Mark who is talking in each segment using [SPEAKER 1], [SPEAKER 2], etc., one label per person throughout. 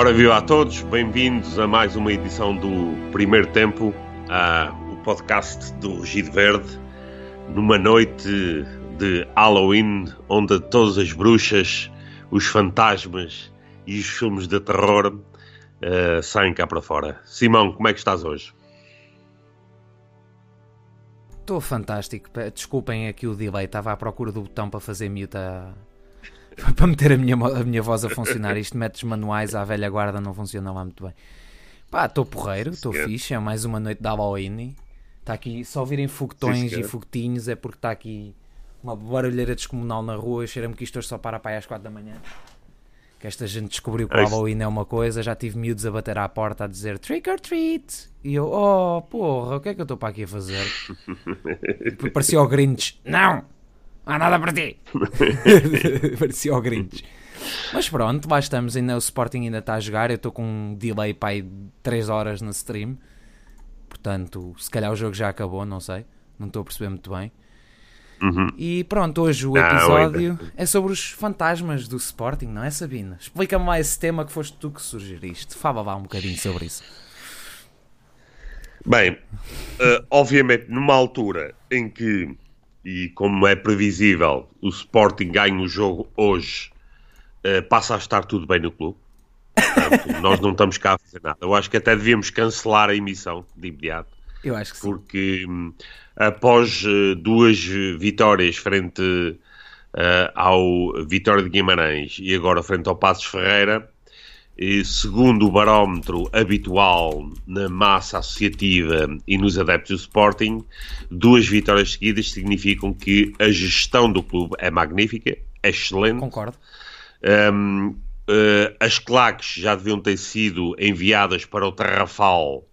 [SPEAKER 1] Ora, viva a todos, bem-vindos a mais uma edição do Primeiro Tempo, a, o podcast do Gide Verde, numa noite de Halloween, onde todas as bruxas, os fantasmas e os filmes de terror uh, saem cá para fora. Simão, como é que estás hoje?
[SPEAKER 2] Estou fantástico. Desculpem aqui o delay, estava à procura do botão para fazer mute a, para meter a minha, a minha voz a funcionar. Isto métodos manuais à velha guarda não funciona lá muito bem. Pá, estou porreiro, estou fixe. É mais uma noite de Halloween. Está aqui, só virem foguetões e foguetinhos é porque está aqui uma barulheira descomunal na rua. Cheira-me que isto hoje só para para aí às 4 da manhã. Que esta gente descobriu que o Halloween é uma coisa. Já tive miúdos a bater à porta a dizer trick or treat. E eu, oh porra, o que é que eu estou para aqui a fazer? Parecia o Grinch. Não! Não há nada para ti. Parecia o Grinch. Mas pronto, lá estamos. Ainda, o Sporting ainda está a jogar. Eu estou com um delay para aí 3 horas na stream. Portanto, se calhar o jogo já acabou, não sei. Não estou a perceber muito bem. Uhum. E pronto, hoje o episódio é sobre os fantasmas do Sporting, não é, Sabina? Explica-me lá esse tema que foste tu que sugeriste. Fala lá um bocadinho sobre isso.
[SPEAKER 1] Bem, uh, obviamente, numa altura em que e como é previsível, o Sporting ganha o jogo hoje, uh, passa a estar tudo bem no clube. Portanto, nós não estamos cá a fazer nada. Eu acho que até devíamos cancelar a emissão de imediato.
[SPEAKER 2] Eu acho que
[SPEAKER 1] porque, um, após uh, duas vitórias frente uh, ao Vitória de Guimarães e agora frente ao Passos Ferreira, e, segundo o barómetro habitual na massa associativa e nos adeptos do Sporting, duas vitórias seguidas significam que a gestão do clube é magnífica, é excelente.
[SPEAKER 2] Concordo.
[SPEAKER 1] Um, uh, as claques já deviam ter sido enviadas para o Tarrafal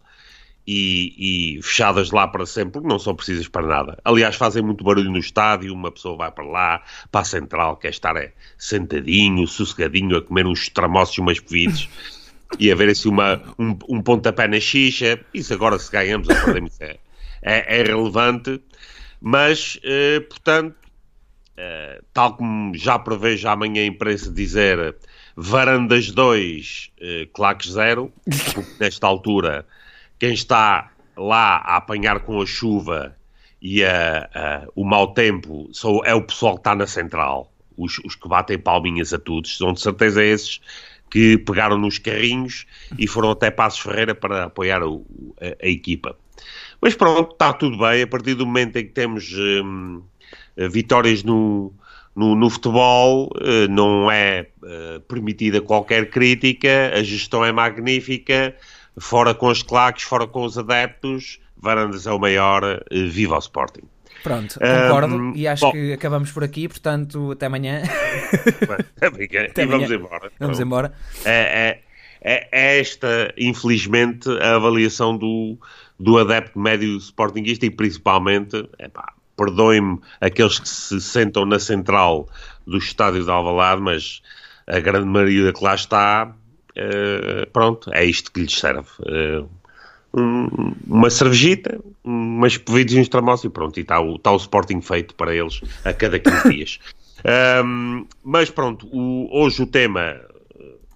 [SPEAKER 1] e, e, fechadas lá para sempre, porque não são precisas para nada. Aliás, fazem muito barulho no estádio, uma pessoa vai para lá, para a central, quer estar é, sentadinho, sossegadinho, a comer uns tramoços e umas bebidas e a ver assim uma, um, um pontapé na xixa. Isso agora, se ganhamos, é, é, é relevante. Mas, eh, portanto, eh, tal como já prevejo amanhã a imprensa dizer varandas 2, eh, claques 0, porque nesta altura quem está lá a apanhar com a chuva e a, a, o mau tempo é o pessoal que está na central, os, os que batem palminhas a todos, são de certeza esses que pegaram nos carrinhos e foram até Passos Ferreira para apoiar o, a, a, equipa. Mas pronto, está tudo bem, a partir do momento em que temos hum, vitórias no, no, no, futebol, eh, não é uh, permitida qualquer crítica, a gestão é magnífica, fora com os claques, fora com os adeptos, Varandas é o maior, eh, viva o Sporting.
[SPEAKER 2] Pronto, concordo um, e acho bom. que acabamos por aqui, portanto, até amanhã.
[SPEAKER 1] até e vamos embora.
[SPEAKER 2] Vamos embora.
[SPEAKER 1] É, é, é, é, esta, infelizmente, a avaliação do, do adepto médio sportinguista e principalmente, perdoem-me aqueles que se sentam na central do estádio de Alvalade, mas a grande maioria que lá está Uh, pronto, é isto que lhes serve. Uh, um, uma cervejita, umas pevidas e uns tramosos e pronto, e está o, tá o Sporting feito para eles a cada 15 dias. Um, mas pronto, o, hoje o tema,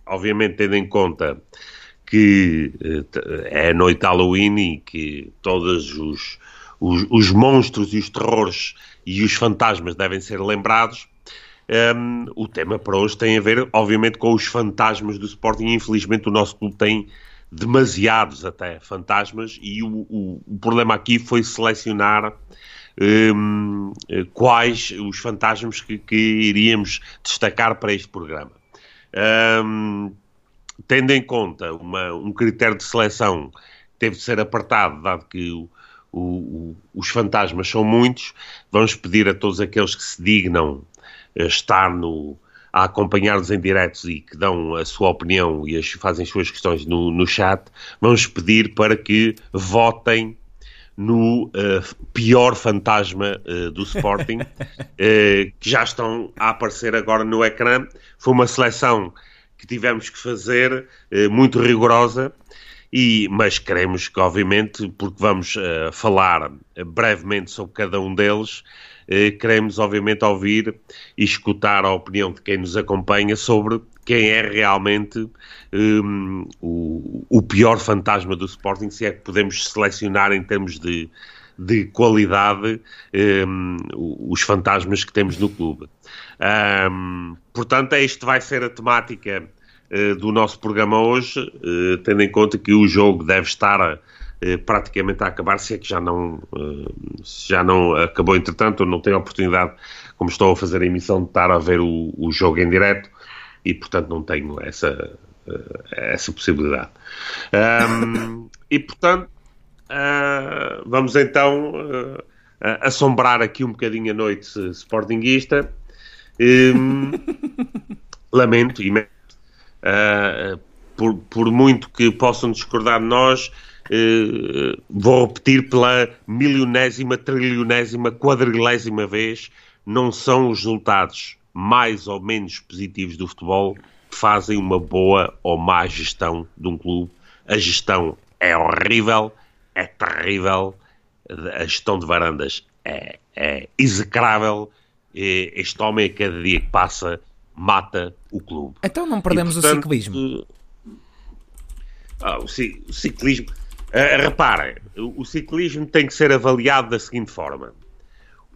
[SPEAKER 1] obviamente tendo em conta que uh, é a noite de Halloween e que todos os, os, os monstros e os terrores e os fantasmas devem ser lembrados, um, o tema para hoje tem a ver, obviamente, com os fantasmas do Sporting. Infelizmente, o nosso clube tem demasiados até fantasmas e o, o, o problema aqui foi selecionar um, quais os fantasmas que, que, iríamos destacar para este programa. Um, tendo em conta uma, um critério de seleção que teve de ser apertado, dado que o, o, os fantasmas são muitos, vamos pedir a todos aqueles que se dignam estar no, a acompanhar-nos em diretos e que dão a sua opinião e as, fazem as suas questões no, no chat, vamos pedir para que votem no uh, pior fantasma uh, do Sporting, uh, que já estão a aparecer agora no ecrã. Foi uma seleção que tivemos que fazer, muito rigorosa, e, mas queremos que, obviamente, porque vamos falar brevemente sobre cada um deles, eh, queremos, obviamente, ouvir e escutar a opinião de quem nos acompanha sobre quem é realmente um, o, o, pior fantasma do Sporting, se é que podemos selecionar em termos de, de qualidade um, os fantasmas que temos no clube. Um, portanto, esta vai ser a temática uh, do nosso programa hoje, uh, tendo em conta que o jogo deve estar uh, praticamente a acabar, se é que já não, já não acabou entretanto, não tenho a oportunidade, como estou a fazer a emissão, de estar a ver o, o jogo em direto e, portanto, não tenho essa, essa possibilidade. Um, e, portanto, uh, vamos então uh, assombrar aqui um bocadinho a noite sportinguista. Um, lamento imenso. Uh, por, por, muito que possam discordar de nós, vou repetir pela milionésima, trilionésima, quadrilésima vez, não são os resultados mais ou menos positivos do futebol que fazem uma boa ou má gestão de um clube. A gestão é horrível, é terrível, a gestão de varandas é, é execrável. Este homem, a cada dia que passa, mata o clube.
[SPEAKER 2] Então não perdemos e, portanto, o ciclismo.
[SPEAKER 1] Ah, o, ciclismo. Uh, reparem, o, o ciclismo tem que ser avaliado da seguinte forma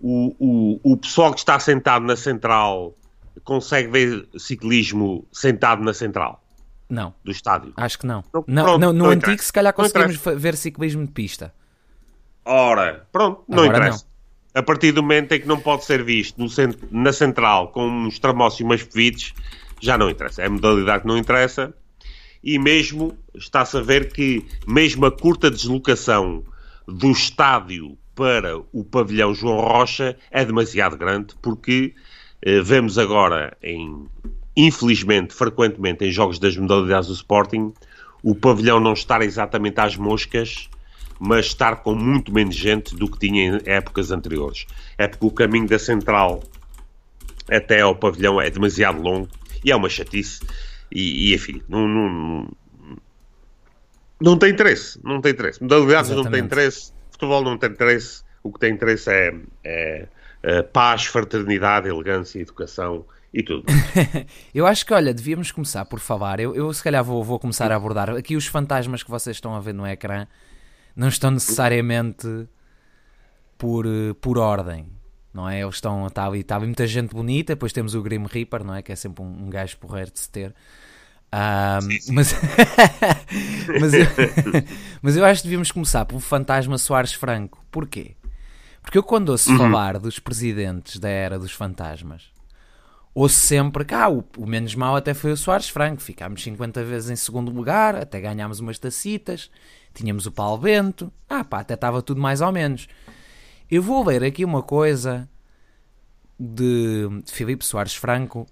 [SPEAKER 1] o, o, o pessoal que está sentado na central consegue ver ciclismo sentado na central?
[SPEAKER 2] Não.
[SPEAKER 1] Do estádio?
[SPEAKER 2] Acho que não. não, não pronto, no não antigo, se calhar conseguimos ver ciclismo de pista.
[SPEAKER 1] Ora, pronto, não Agora interessa. Não. A partir do momento em que não pode ser visto no centro, na central com uns tramossos e umas pevites, já não interessa. É a modalidade que não interessa. E mesmo está-se a ver que, mesmo a curta deslocação do estádio para o pavilhão João Rocha é demasiado grande, porque eh, vemos agora, em, infelizmente, frequentemente em jogos das modalidades do Sporting, o pavilhão não estar exatamente às moscas, mas estar com muito menos gente do que tinha em épocas anteriores. É porque o caminho da central até ao pavilhão é demasiado longo e é uma chatice. E, e enfim, não, não, não, tem interesse. Não tem interesse. Modalidades não tem interesse futebol não tem interesse, o que tem interesse é, é, é paz, fraternidade, elegância, educação e tudo.
[SPEAKER 2] eu acho que, olha, devíamos começar por falar. Eu, eu se calhar vou, vou começar a abordar. Aqui os fantasmas que vocês estão a ver no ecrã não estão necessariamente por, por ordem. Não é? Eles estão, está ali, está ali muita gente bonita, depois temos o Grim Reaper, não é? Que é sempre um, um gajo porreiro de se ter. Um, sim, sim. Mas, mas, eu, mas eu acho que devíamos começar pelo fantasma Soares Franco. Porquê? Porque eu quando ouço uhum. falar dos presidentes da era dos fantasmas, ouço sempre que ah, o, o, menos mau até foi o Soares Franco. Ficámos 50 vezes em segundo lugar, até ganhámos umas tacitas, tínhamos o Paulo Bento, ah pá, até estava tudo mais ou menos. Eu vou ler aqui uma coisa de, Filipe Soares Franco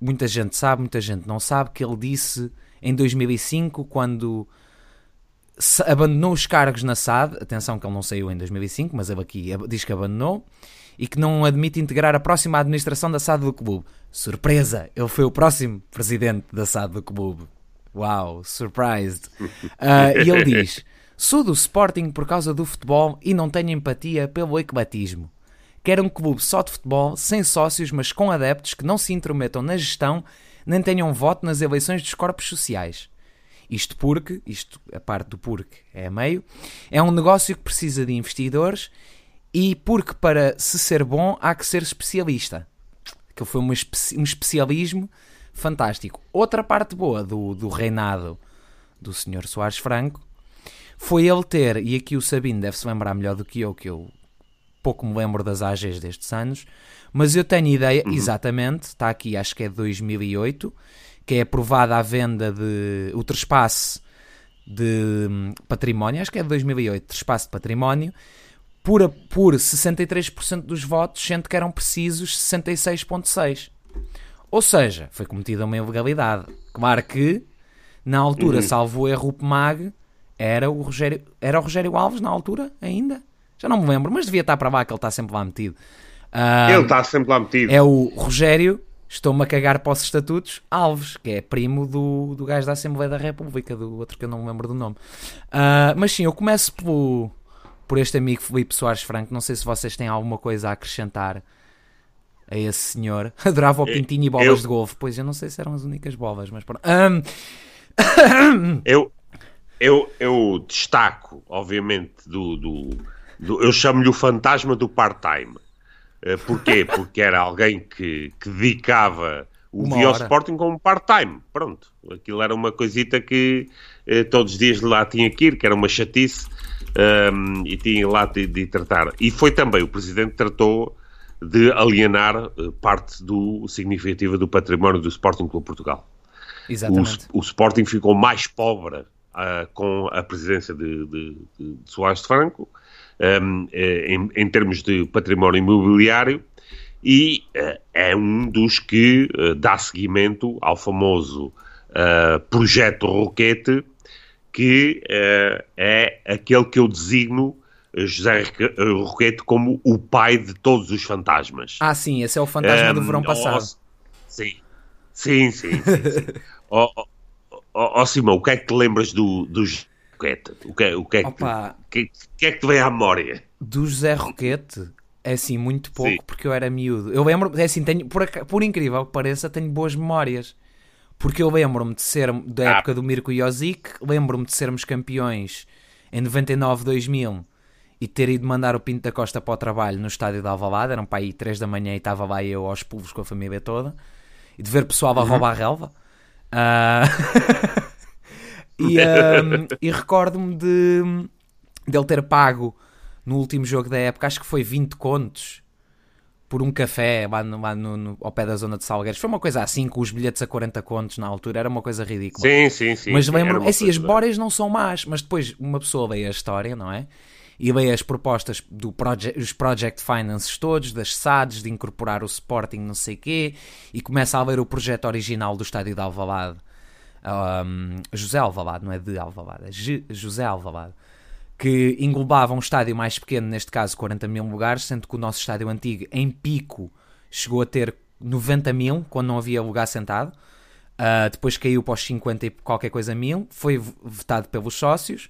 [SPEAKER 2] muita gente sabe, muita gente não sabe, que ele disse em 2005, quando abandonou os cargos na SAD, atenção que ele não saiu em 2005, mas ele aqui diz que abandonou, e que não admite integrar a próxima administração da SAD do clube. Surpresa! Ele foi o próximo presidente da SAD do clube. Uau, surprised! Uh, e ele diz: Sou do Sporting por causa do futebol e não tenho empatia pelo ecletismo. Quer um clube só de futebol, sem sócios, mas com adeptos que não se intrometam na gestão nem tenham voto nas eleições dos corpos sociais. Isto porque, isto a parte do porque é a meio, é um negócio que precisa de investidores e porque para se ser bom há que ser especialista. Que foi um, um especialismo fantástico. Outra parte boa do, do reinado do Sr. Soares Franco foi ele ter, e aqui o Sabino deve se lembrar melhor do que eu, que eu pouco me lembro das AGs destes anos, mas eu tenho ideia, uhum. exatamente, está aqui, acho que é de 2008, que é aprovada a venda de. o trespasse de hum, património, acho que é de 2008, trespasse de património, por, por 63% dos votos, sendo que eram precisos 66,6%. Ou seja, foi cometida uma ilegalidade. Claro que, na altura, uhum. salvo erro, o PMAG era o Rogério, era o Rogério Alves na altura ainda? Já não me lembro, mas devia estar para lá, que ele está sempre lá metido.
[SPEAKER 1] Uh, ele está sempre lá metido.
[SPEAKER 2] É o Rogério, estou-me a cagar para os estatutos, Alves, que é primo do, do gajo da Assembleia da República, do outro que eu não me lembro do nome. Uh, mas sim, eu começo pelo, por este amigo Felipe Soares Franco. Não sei se vocês têm alguma coisa a acrescentar a esse senhor. Adorava o pintinho e bolas
[SPEAKER 1] eu...
[SPEAKER 2] de golfe. Pois eu não sei se eram as únicas bolas, mas pronto. Um...
[SPEAKER 1] eu, eu, eu destaco, obviamente, do. do, do eu chamo-lhe o fantasma do part-time. Uh, porquê? Porque era alguém que, que dedicava o Uma Via Sporting como part-time. Pronto. Aquilo era uma coisita que uh, todos os dias lá tinha que ir, que era uma chatice. Um, e tinha lá de, de, tratar. E foi também o Presidente tratou de alienar uh, parte do significativa do património do Sporting Clube Portugal.
[SPEAKER 2] Exatamente.
[SPEAKER 1] O, o Sporting ficou mais pobre uh, com a presidência de, de, de Soares de Franco, um, eh, em, em, termos de património imobiliário, e uh, é um dos que uh, dá seguimento ao famoso projeto Roquete, que é aquele que eu designo José Roquete como o pai de todos os fantasmas.
[SPEAKER 2] Ah, sim, esse é o fantasma um, do verão passado.
[SPEAKER 1] sim, sim, sim. sim, sim. Ó oh, oh, oh, Simão, o que é que te lembras do, do José Roquete? O que, é, o que, é, que, que, que, é que te vem à memória?
[SPEAKER 2] Do José Roquete? É assim, muito pouco, Sim. porque eu era miúdo. Eu lembro, é assim, tenho, por, por incrível que pareça, tenho boas memórias. Porque eu lembro-me de ser da ah. época do Mirko Jozic, lembro-me de sermos campeões em 99, 2000 e ter ido mandar o Pinto da Costa para o trabalho no estádio de Alvalade, eram para aí 3 da manhã e estava lá eu aos pulos com a família toda, e de ver pessoal a uhum. roubar a relva. Uh... e, um, e recordo-me de, de ele ter pago no último jogo da época, acho que foi 20 contos por um café lá, no, lá no, no, ao pé da zona de Salgueiros. Foi uma coisa assim, com os bilhetes a 40 contos na altura, era uma coisa ridícula.
[SPEAKER 1] Sim, sim, sim.
[SPEAKER 2] Mas lembro, é assim, as bóreas não são más, mas depois uma pessoa vê a história, não é? E lê as propostas do project, os project finances todos, das SADs, de incorporar o Sporting, não sei quê, e começa a ler o projeto original do estádio de Alvalade. Um, José Alvalade, não é de Alvalade, é José Alvalade que englobava um estádio mais pequeno, neste caso 40 mil lugares, sendo que o nosso estádio antigo, em pico, chegou a ter 90 mil, quando não havia lugar sentado. Uh, depois caiu para os 50 e qualquer coisa mil, foi votado pelos sócios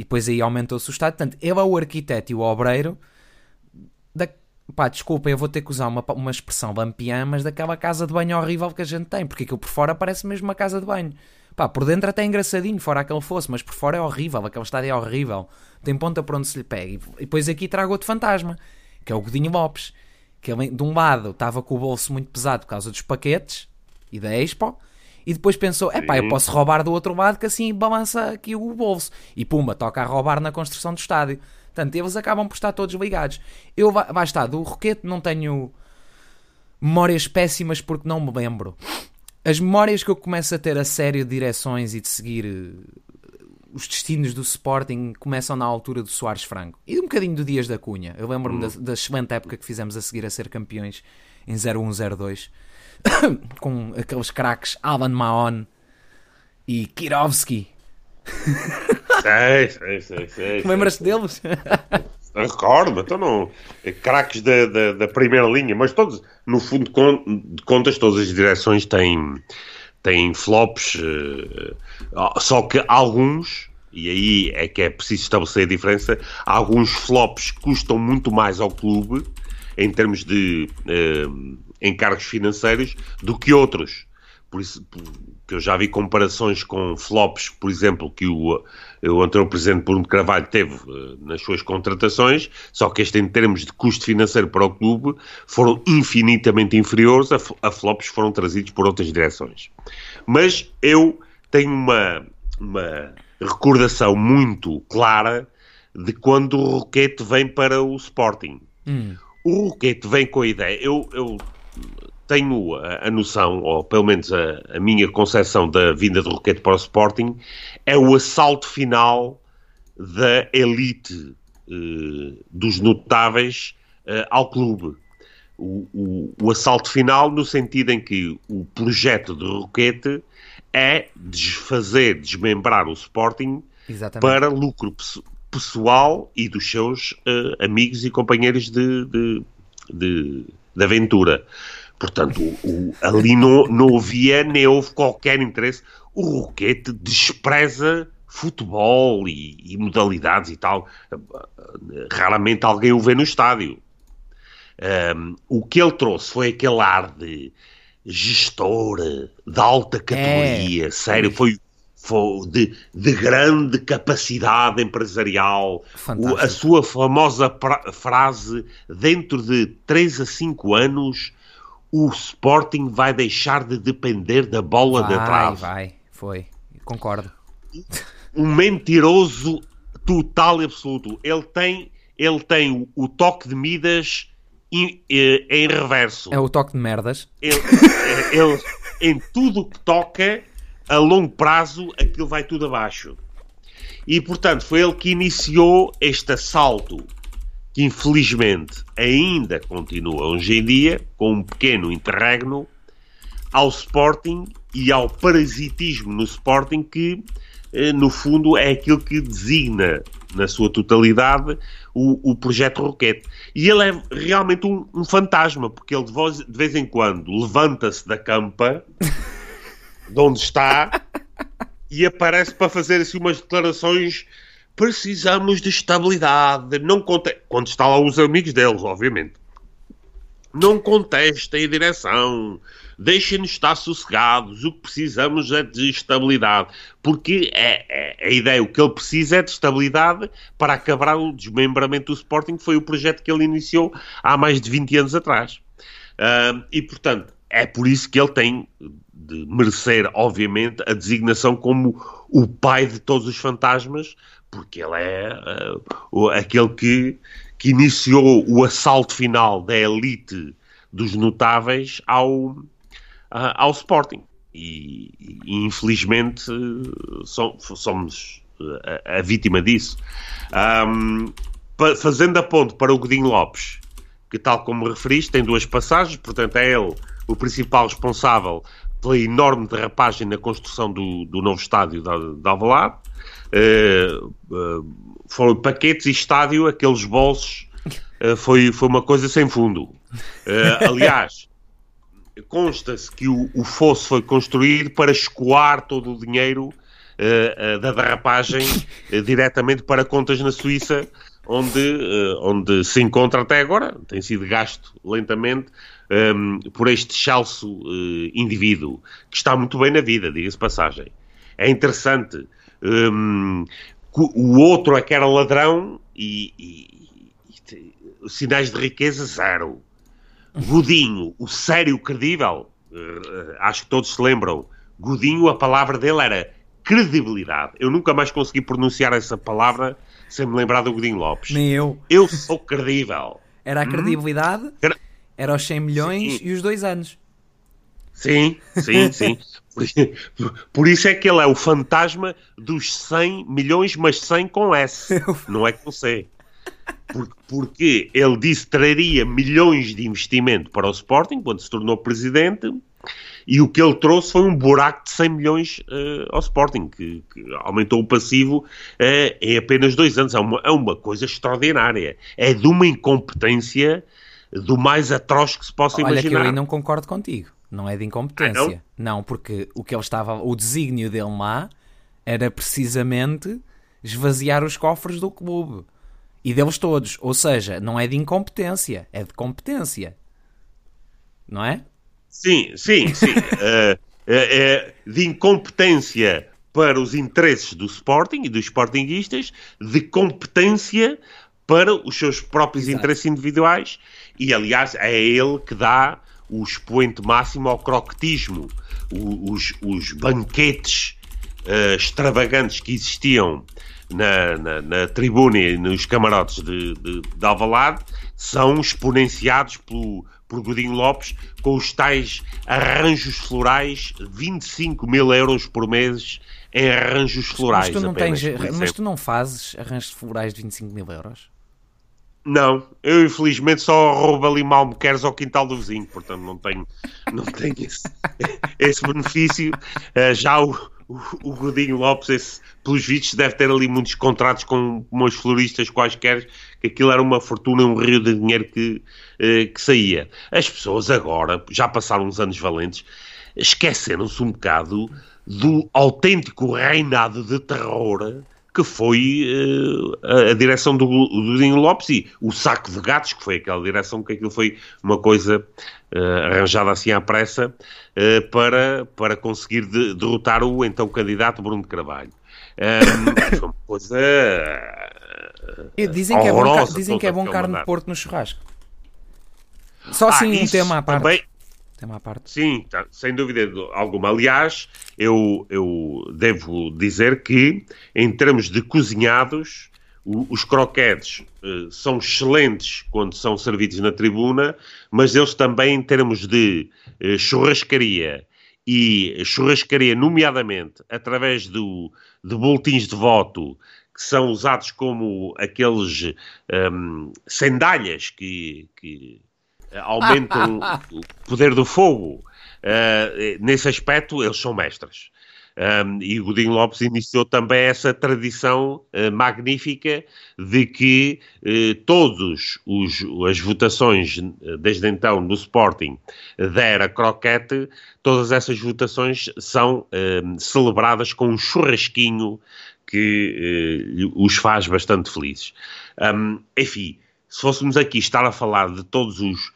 [SPEAKER 2] e depois aí aumentou-se o estádio. Portanto, ele é o arquiteto e o obreiro da. Pá, desculpa, eu vou ter que usar uma, uma expressão lampiã, mas daquela casa de banho horrível que a gente tem, porque aquilo por fora parece mesmo uma casa de banho. Pá, por dentro até é engraçadinho, fora aquele fosse, mas por fora é horrível, aquele estádio é horrível. Tem ponta para onde se lhe pega. E depois aqui trago outro fantasma, que é o Godinho Lopes. Que ele, de um lado, estava com o bolso muito pesado por causa dos paquetes e da Expo, e depois pensou, é pá, eu posso roubar do outro lado que assim balança aqui o bolso. E pumba, toca a roubar na construção do estádio. Portanto, eles acabam por estar todos ligados. Eu, vai estar, do Roquete não tenho memórias péssimas porque não me lembro as memórias que eu começo a ter a sério de direções e de seguir uh, os destinos do Sporting começam na altura do Soares Franco e um bocadinho do Dias da Cunha. Eu lembro-me hum. da, da, excelente época que fizemos a seguir a ser campeões em 0102 com aqueles craques Alan Mahon e Kirovski.
[SPEAKER 1] Sei, sei, sei. sei
[SPEAKER 2] Lembras-te deles?
[SPEAKER 1] Recordo, então não. É craques da, da, da, primeira linha, mas todos, no fundo de contas, todas as direções têm, têm flops, uh, só que alguns, e aí é que é preciso estabelecer a diferença, alguns flops custam muito mais ao clube em termos de uh, encargos financeiros do que outros. Por isso, que eu já vi comparações com flops, por exemplo, que o o anterior presidente Bruno Carvalho teve uh, nas suas contratações, só que este em termos de custo financeiro para o clube foram infinitamente inferiores a, a flops que foram trazidos por outras direções. Mas eu tenho uma, uma recordação muito clara de quando o Roquete vem para o Sporting. Hum. O Roquete vem com a ideia, eu, eu tenho a, a, noção, ou pelo menos a, a minha concepção da vinda de Roquete para o Sporting, é o assalto final da elite uh, dos notáveis uh, ao clube. O, o, o, assalto final no sentido em que o projeto de Roquete é desfazer, desmembrar o Sporting Exatamente. para lucro pessoal e dos seus amigos e companheiros de, de, de, de aventura. Portanto, o, ali não, não havia nem houve qualquer interesse. O Roquete despreza futebol e, e, modalidades e tal. Raramente alguém o vê no estádio. Um, o que ele trouxe foi aquele ar de gestor de alta categoria, é. sério, foi, foi de, de, grande capacidade empresarial. O, a sua famosa pra, frase: dentro de 3 a 5 anos, o Sporting vai deixar de depender da bola
[SPEAKER 2] vai,
[SPEAKER 1] de trás.
[SPEAKER 2] Vai, foi, concordo.
[SPEAKER 1] Um mentiroso total e absoluto. Ele tem, ele tem o, o toque de Midas em, eh, em, reverso.
[SPEAKER 2] É o toque de merdas.
[SPEAKER 1] Ele, eh, ele, em tudo que toca, a longo prazo, aquilo vai tudo abaixo. E, portanto, foi ele que iniciou este assalto, que infelizmente ainda continua hoje em dia, com um pequeno interregno, ao Sporting e ao parasitismo no Sporting que eh, no fundo, é aquilo que designa, na sua totalidade, o, o projeto Roquete. E ele é realmente um, um fantasma, porque ele de, voz, de vez em quando levanta-se da campa, de onde está, e aparece para fazer assim umas declarações. Precisamos de estabilidade. Não conte... Quando está lá os amigos deles, obviamente. Não contestem a direção deixem-nos estar sossegados, o que precisamos é de estabilidade. Porque é, é, a ideia, o que ele precisa é de estabilidade para acabar o desmembramento do Sporting, que foi o projeto que ele iniciou há mais de 20 anos atrás. Uh, e, portanto, é por isso que ele tem de merecer, obviamente, a designação como o pai de todos os fantasmas, porque ele é uh, aquele que, que iniciou o assalto final da elite dos notáveis ao, uh, ao Sporting. E, e infelizmente somos a, a, vítima disso. Um, fazendo a ponte para o Godinho Lopes, que tal como referiste, tem duas passagens, portanto é ele o principal responsável pela enorme derrapagem na construção do, do novo estádio de Alvalade. Uh, foram paquetes e estádio, aqueles bolsos, uh, foi, foi uma coisa sem fundo. aliás, consta-se que o, o fosso foi construído para escoar todo o dinheiro da derrapagem diretamente para contas na Suíça, onde, onde se encontra até agora, tem sido gasto lentamente um, por este chalso indivíduo, que está muito bem na vida, diga-se passagem. É interessante. Um, o outro é que era ladrão e, e, e sinais de riqueza zero. Godinho, o sério credível, uh, acho que todos se lembram, Godinho, a palavra dele era credibilidade. Eu nunca mais consegui pronunciar essa palavra sem me lembrar do Godinho Lopes.
[SPEAKER 2] Nem eu.
[SPEAKER 1] Eu sou credível.
[SPEAKER 2] Era a hum? credibilidade, hum? Era os 100 milhões sim. e os dois anos.
[SPEAKER 1] Sim, sim, sim. Por, isso é que ele é o fantasma dos 100 milhões, mas 100 com S, não é com C porque, porque ele disse que traria milhões de investimento para o Sporting quando se tornou presidente e o que ele trouxe foi um buraco de 100 milhões uh, ao Sporting, que, que, aumentou o passivo uh, em apenas dois anos. É uma, é uma coisa extraordinária. É de uma incompetência do mais atroz que se possa
[SPEAKER 2] Olha
[SPEAKER 1] imaginar.
[SPEAKER 2] Olha que eu aí não concordo contigo. Não é de incompetência. Ah, não? não, porque o que ele estava... O desígnio dele lá era precisamente esvaziar os cofres do clube e deles todos. Ou seja, não é de incompetência, é de competência. Não é?
[SPEAKER 1] Sim, sim, sim. uh, é de incompetência para os interesses do Sporting e dos Sportinguistas, de competência para os seus próprios Exato. interesses individuais. E, aliás, é ele que dá o expoente máximo ao croquetismo. os, os banquetes uh, extravagantes que existiam na, na, na tribuna e nos camarotes de, de, de Alvalade são exponenciados pelo, por Godinho Lopes com os tais arranjos florais, 25 mil euros por mês em arranjos florais.
[SPEAKER 2] Mas tu não,
[SPEAKER 1] apenas,
[SPEAKER 2] tens, mas tu não fazes arranjos florais de 25 mil euros?
[SPEAKER 1] Não, eu infelizmente só roubo ali malmequeres ao quintal do vizinho, portanto não tenho, não tenho esse, esse benefício. Uh, já o, o, Godinho Lopes, esse, pelos vistos, deve ter ali muitos contratos com umas floristas quaisquer, que aquilo era uma fortuna, um rio de dinheiro que, eh, que saía. As pessoas agora, já passaram uns anos valentes, esqueceram-se um bocado do autêntico reinado de terror que foi uh, a, direção do, do Dinho Lopes e o saco de gatos, que foi aquela direção, que aquilo foi uma coisa uh, arranjada assim à pressa uh, para, para conseguir de, derrotar o então candidato Bruno de Carvalho. Um, foi uma coisa.
[SPEAKER 2] dizem que é bom, dizem que é bom carne de porco no churrasco. Só assim ah, um tema à parte. Também, parte.
[SPEAKER 1] Sim, tá, sem dúvida alguma. Aliás, eu, eu devo dizer que, em termos de cozinhados, o, os croquetes uh, são excelentes quando são servidos na tribuna, mas eles também, em termos de uh, churrascaria, e churrascaria, nomeadamente, através do, de boletins de voto, que são usados como aqueles um, ehm, sandálias que, que aumentam o poder do fogo. Uh, nesse aspecto, eles são mestres. Um, e Godinho Lopes iniciou também essa tradição uh, magnífica de que uh, todos os, as votações desde então no Sporting da era croquete, todas essas votações são celebradas com um churrasquinho que os faz bastante felizes. Um, enfim, se fôssemos aqui estar a falar de todos os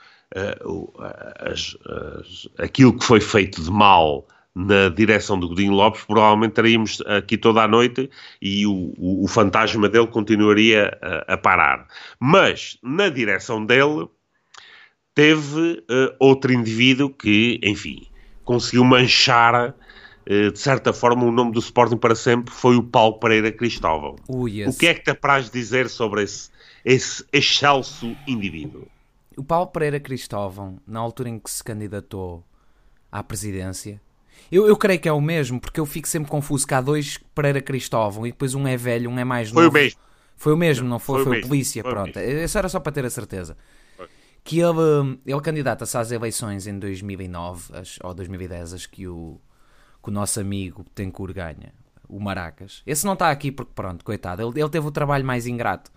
[SPEAKER 1] uh, as, as, aquilo que foi feito de mal na direção do Godinho Lopes, provavelmente estaríamos aqui toda a noite e o, o, o fantasma dele continuaria a, a, parar. Mas na direção dele teve uh, outro indivíduo que, enfim, conseguiu manchar uh, de certa forma o nome do Sporting para sempre, foi o Paulo Pereira Cristóvão. O que é que te apraz dizer sobre esse, esse excelso indivíduo?
[SPEAKER 2] O Paulo Pereira Cristóvão, na altura em que se candidatou à presidência, eu, eu creio que é o mesmo, porque eu fico sempre confuso que há dois Pereira Cristóvão e depois um é velho, um é mais
[SPEAKER 1] novo.
[SPEAKER 2] Foi
[SPEAKER 1] o mesmo.
[SPEAKER 2] Foi o mesmo, não foi? Foi, foi o polícia, foi pronto. Isso era só para ter a certeza. Foi. Que ele, ele candidata-se às eleições em 2009 as, ou 2010, acho que o, que o nosso amigo Tencour ganha, o Maracas. Esse não está aqui porque, pronto, coitado, ele, ele teve o trabalho mais ingrato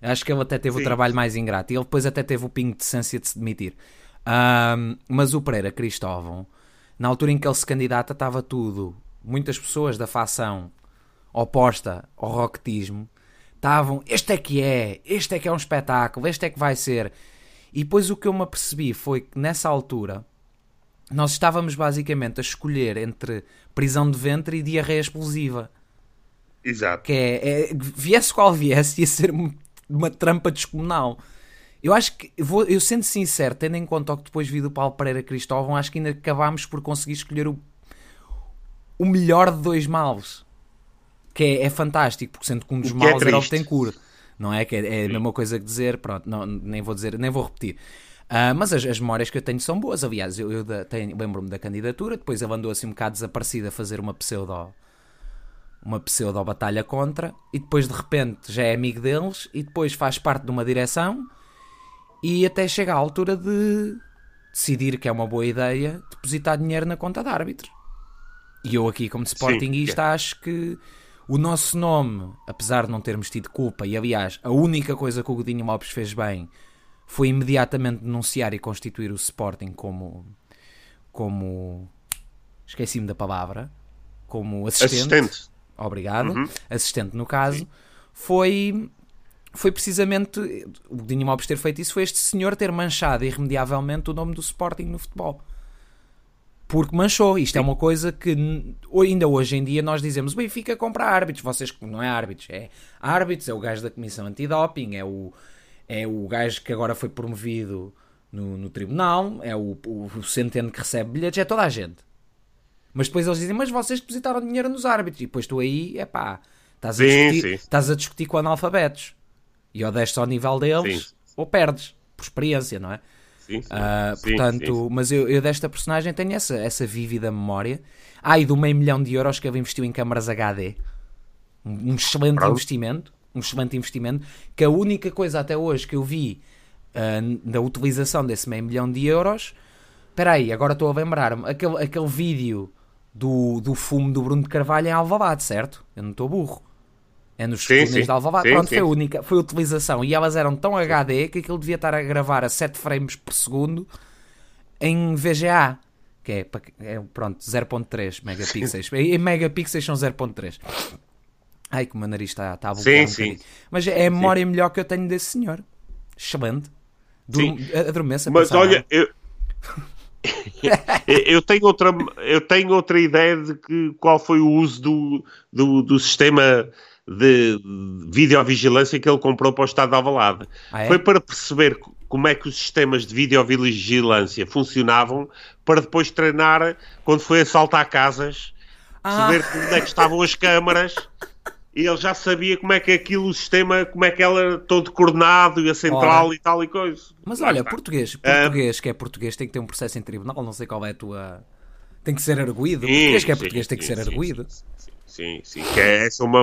[SPEAKER 2] Acho que ele até teve Sim. o trabalho mais ingrato. E ele depois até teve o pingo de decência de se demitir. Um, mas o Pereira Cristóvão, na altura em que ele se candidata, estava tudo. Muitas pessoas da facção oposta ao roquetismo estavam. Este é que é, este é que é um espetáculo, este é que vai ser. E depois o que eu me apercebi foi que nessa altura nós estávamos basicamente a escolher entre prisão de ventre e diarreia explosiva.
[SPEAKER 1] Exato.
[SPEAKER 2] Que é, é viesse qual viesse, ia ser uma trampa descomunal. Eu acho que, vou, eu sendo sincero, tendo em conta o que depois vi do Paulo Pereira Cristóvão, acho que ainda acabámos por conseguir escolher o, o melhor de dois males. Que é, é fantástico, porque sendo que um dos é males é era o Betancourt. Não é? Que é, é a mesma coisa que dizer, pronto, não, nem vou dizer, nem vou repetir. Uh, mas as, as, memórias que eu tenho são boas. Aliás, eu, eu lembro-me da candidatura, depois ele andou assim um bocado desaparecido a fazer uma pseudo uma pseudo-batalha contra, e depois de repente já é amigo deles, e depois faz parte de uma direção, e até chega à altura de decidir que é uma boa ideia depositar dinheiro na conta de árbitro. E eu aqui, como Sportingista, Sim. acho que o nosso nome, apesar de não termos tido culpa, e aliás, a única coisa que o Godinho Lopes fez bem foi imediatamente denunciar e constituir o Sporting como. como. esqueci-me da palavra. como assistente. assistente obrigado, uhum. assistente no caso, foi foi precisamente o Dinho Mobs ter feito isso foi este senhor ter manchado irremediavelmente o nome do Sporting no futebol. Porque manchou. Isto Sim. é uma coisa que ainda hoje em dia nós dizemos: Benfica compra árbitros. Vocês não é árbitros, é árbitros, é o gajo da Comissão Antidoping, é o, é o gajo que agora foi promovido no, no tribunal, é o, o, o centeno que recebe bilhetes, é toda a gente. Mas depois eles dizem, mas vocês depositaram dinheiro nos árbitros. E depois tu aí, é pá, estás, a discutir, estás a discutir com analfabetos. E ou desces ao nível deles, sim. ou perdes, por experiência, não é?
[SPEAKER 1] Sim, sim.
[SPEAKER 2] Uh, portanto, mas eu, eu, desta personagem tenho essa, essa vívida memória. Ah, e do meio milhão de euros que ele investiu em câmaras HD. Um, um excelente Pronto. investimento. Um excelente investimento. Que a única coisa até hoje que eu vi uh, da utilização desse meio milhão de euros. Espera aí, agora estou a lembrar-me. Aquele, aquele vídeo do, do fumo do Bruno de Carvalho em Alvalade, certo? Eu não estou burro. É nos túneis de Alvalade. Sim, Pronto, sim. foi a única, foi a utilização. E elas eram tão HD que aquilo devia estar a gravar a 7 frames por segundo em VGA. Que é, é pronto, 0.3 megapixels. em megapixels são 0.3. Ai, que o meu nariz está, está a
[SPEAKER 1] sim,
[SPEAKER 2] um
[SPEAKER 1] sim.
[SPEAKER 2] Mas é a memória sim. melhor que eu tenho desse senhor. Excelente. Adormeça.
[SPEAKER 1] Mas olha, eu... eu tenho outra eu tenho outra ideia de que qual foi o uso do, do, do sistema de videovigilância que ele comprou para o Estado de Alvalade. Ah, é? Foi para perceber como é que os sistemas de videovigilância funcionavam para depois treinar quando foi assaltar casas, ah. perceber onde é que estavam as câmaras e ele já sabia como é que aquilo, o sistema, como é que ela todo coordenado e a central Ora. e tal e coisa.
[SPEAKER 2] Mas olha, português, português que é português tem que ter um processo em tribunal, não sei qual é a tua. Tem que ser arguído. Sim, português que é português sim, tem que sim, ser arguído.
[SPEAKER 1] Sim, sim, que é uma,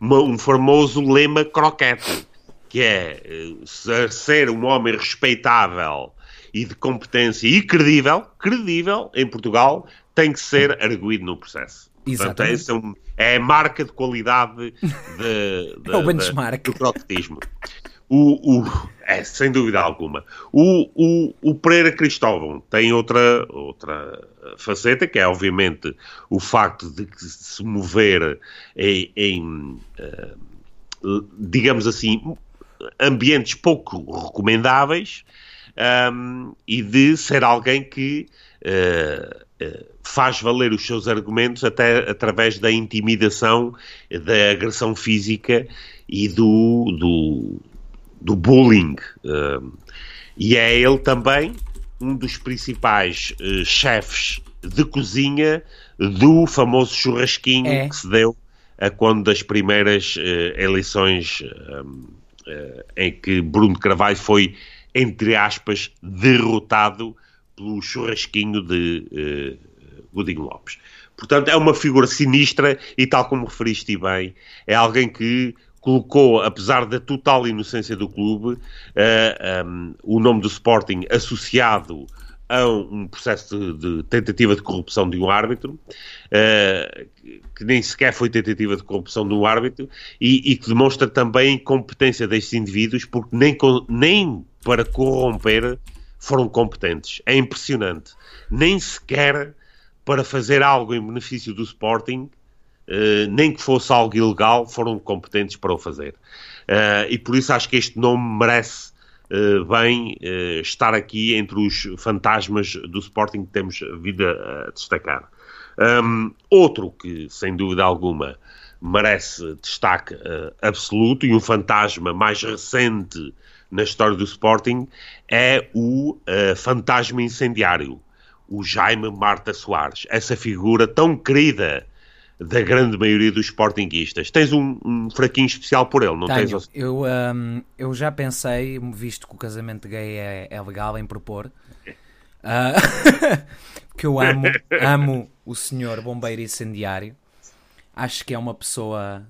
[SPEAKER 1] uma, um famoso lema croquete, que é eh, ser um homem respeitável e de competência e credível, credível em Portugal, tem que ser arguído no processo. Exatamente. Portanto, é, é, a marca de qualidade de, de,
[SPEAKER 2] é o benchmark.
[SPEAKER 1] De, do croquetismo. O, o, é, sem dúvida alguma. O, o, o Pereira Cristóvão tem outra, outra faceta, que é obviamente o facto de se mover em, em uh, digamos assim, ambientes pouco recomendáveis um, e de ser alguém que uh, faz valer os seus argumentos até através da intimidação, da agressão física e do, do, do bullying. Uh, e é ele também um dos principais uh, chefes de cozinha do famoso churrasquinho é. que se deu a quando das primeiras eleições em que Bruno Carvalho foi, entre aspas, derrotado pelo churrasquinho de Godinho Lopes. Portanto, é uma figura sinistra e, tal como referiste bem, é alguém que colocou, apesar da total inocência do clube, uh, um, o nome do Sporting associado a um processo de, de tentativa de corrupção de um árbitro, uh, que nem sequer foi tentativa de corrupção de um árbitro, e, e que demonstra também a incompetência destes indivíduos, porque nem, nem para corromper foram competentes. É impressionante. Nem sequer para fazer algo em benefício do Sporting Uh, nem que fosse algo ilegal, foram competentes para o fazer. Uh, e por isso acho que este nome merece uh, bem estar aqui entre os fantasmas do Sporting que temos vindo a, destacar. Um, outro que, sem dúvida alguma, merece destaque absoluto e um fantasma mais recente na história do Sporting é o fantasma incendiário, o Jaime Marta Soares. Essa figura tão querida da grande maioria dos sportinguistas. Tens um, um fraquinho especial por ele, não
[SPEAKER 2] Tenho.
[SPEAKER 1] tens?
[SPEAKER 2] Eu, um, eu já pensei, visto que o casamento gay é, é legal em propor, uh, que eu amo, amo o senhor bombeiro incendiário. Acho que é uma pessoa.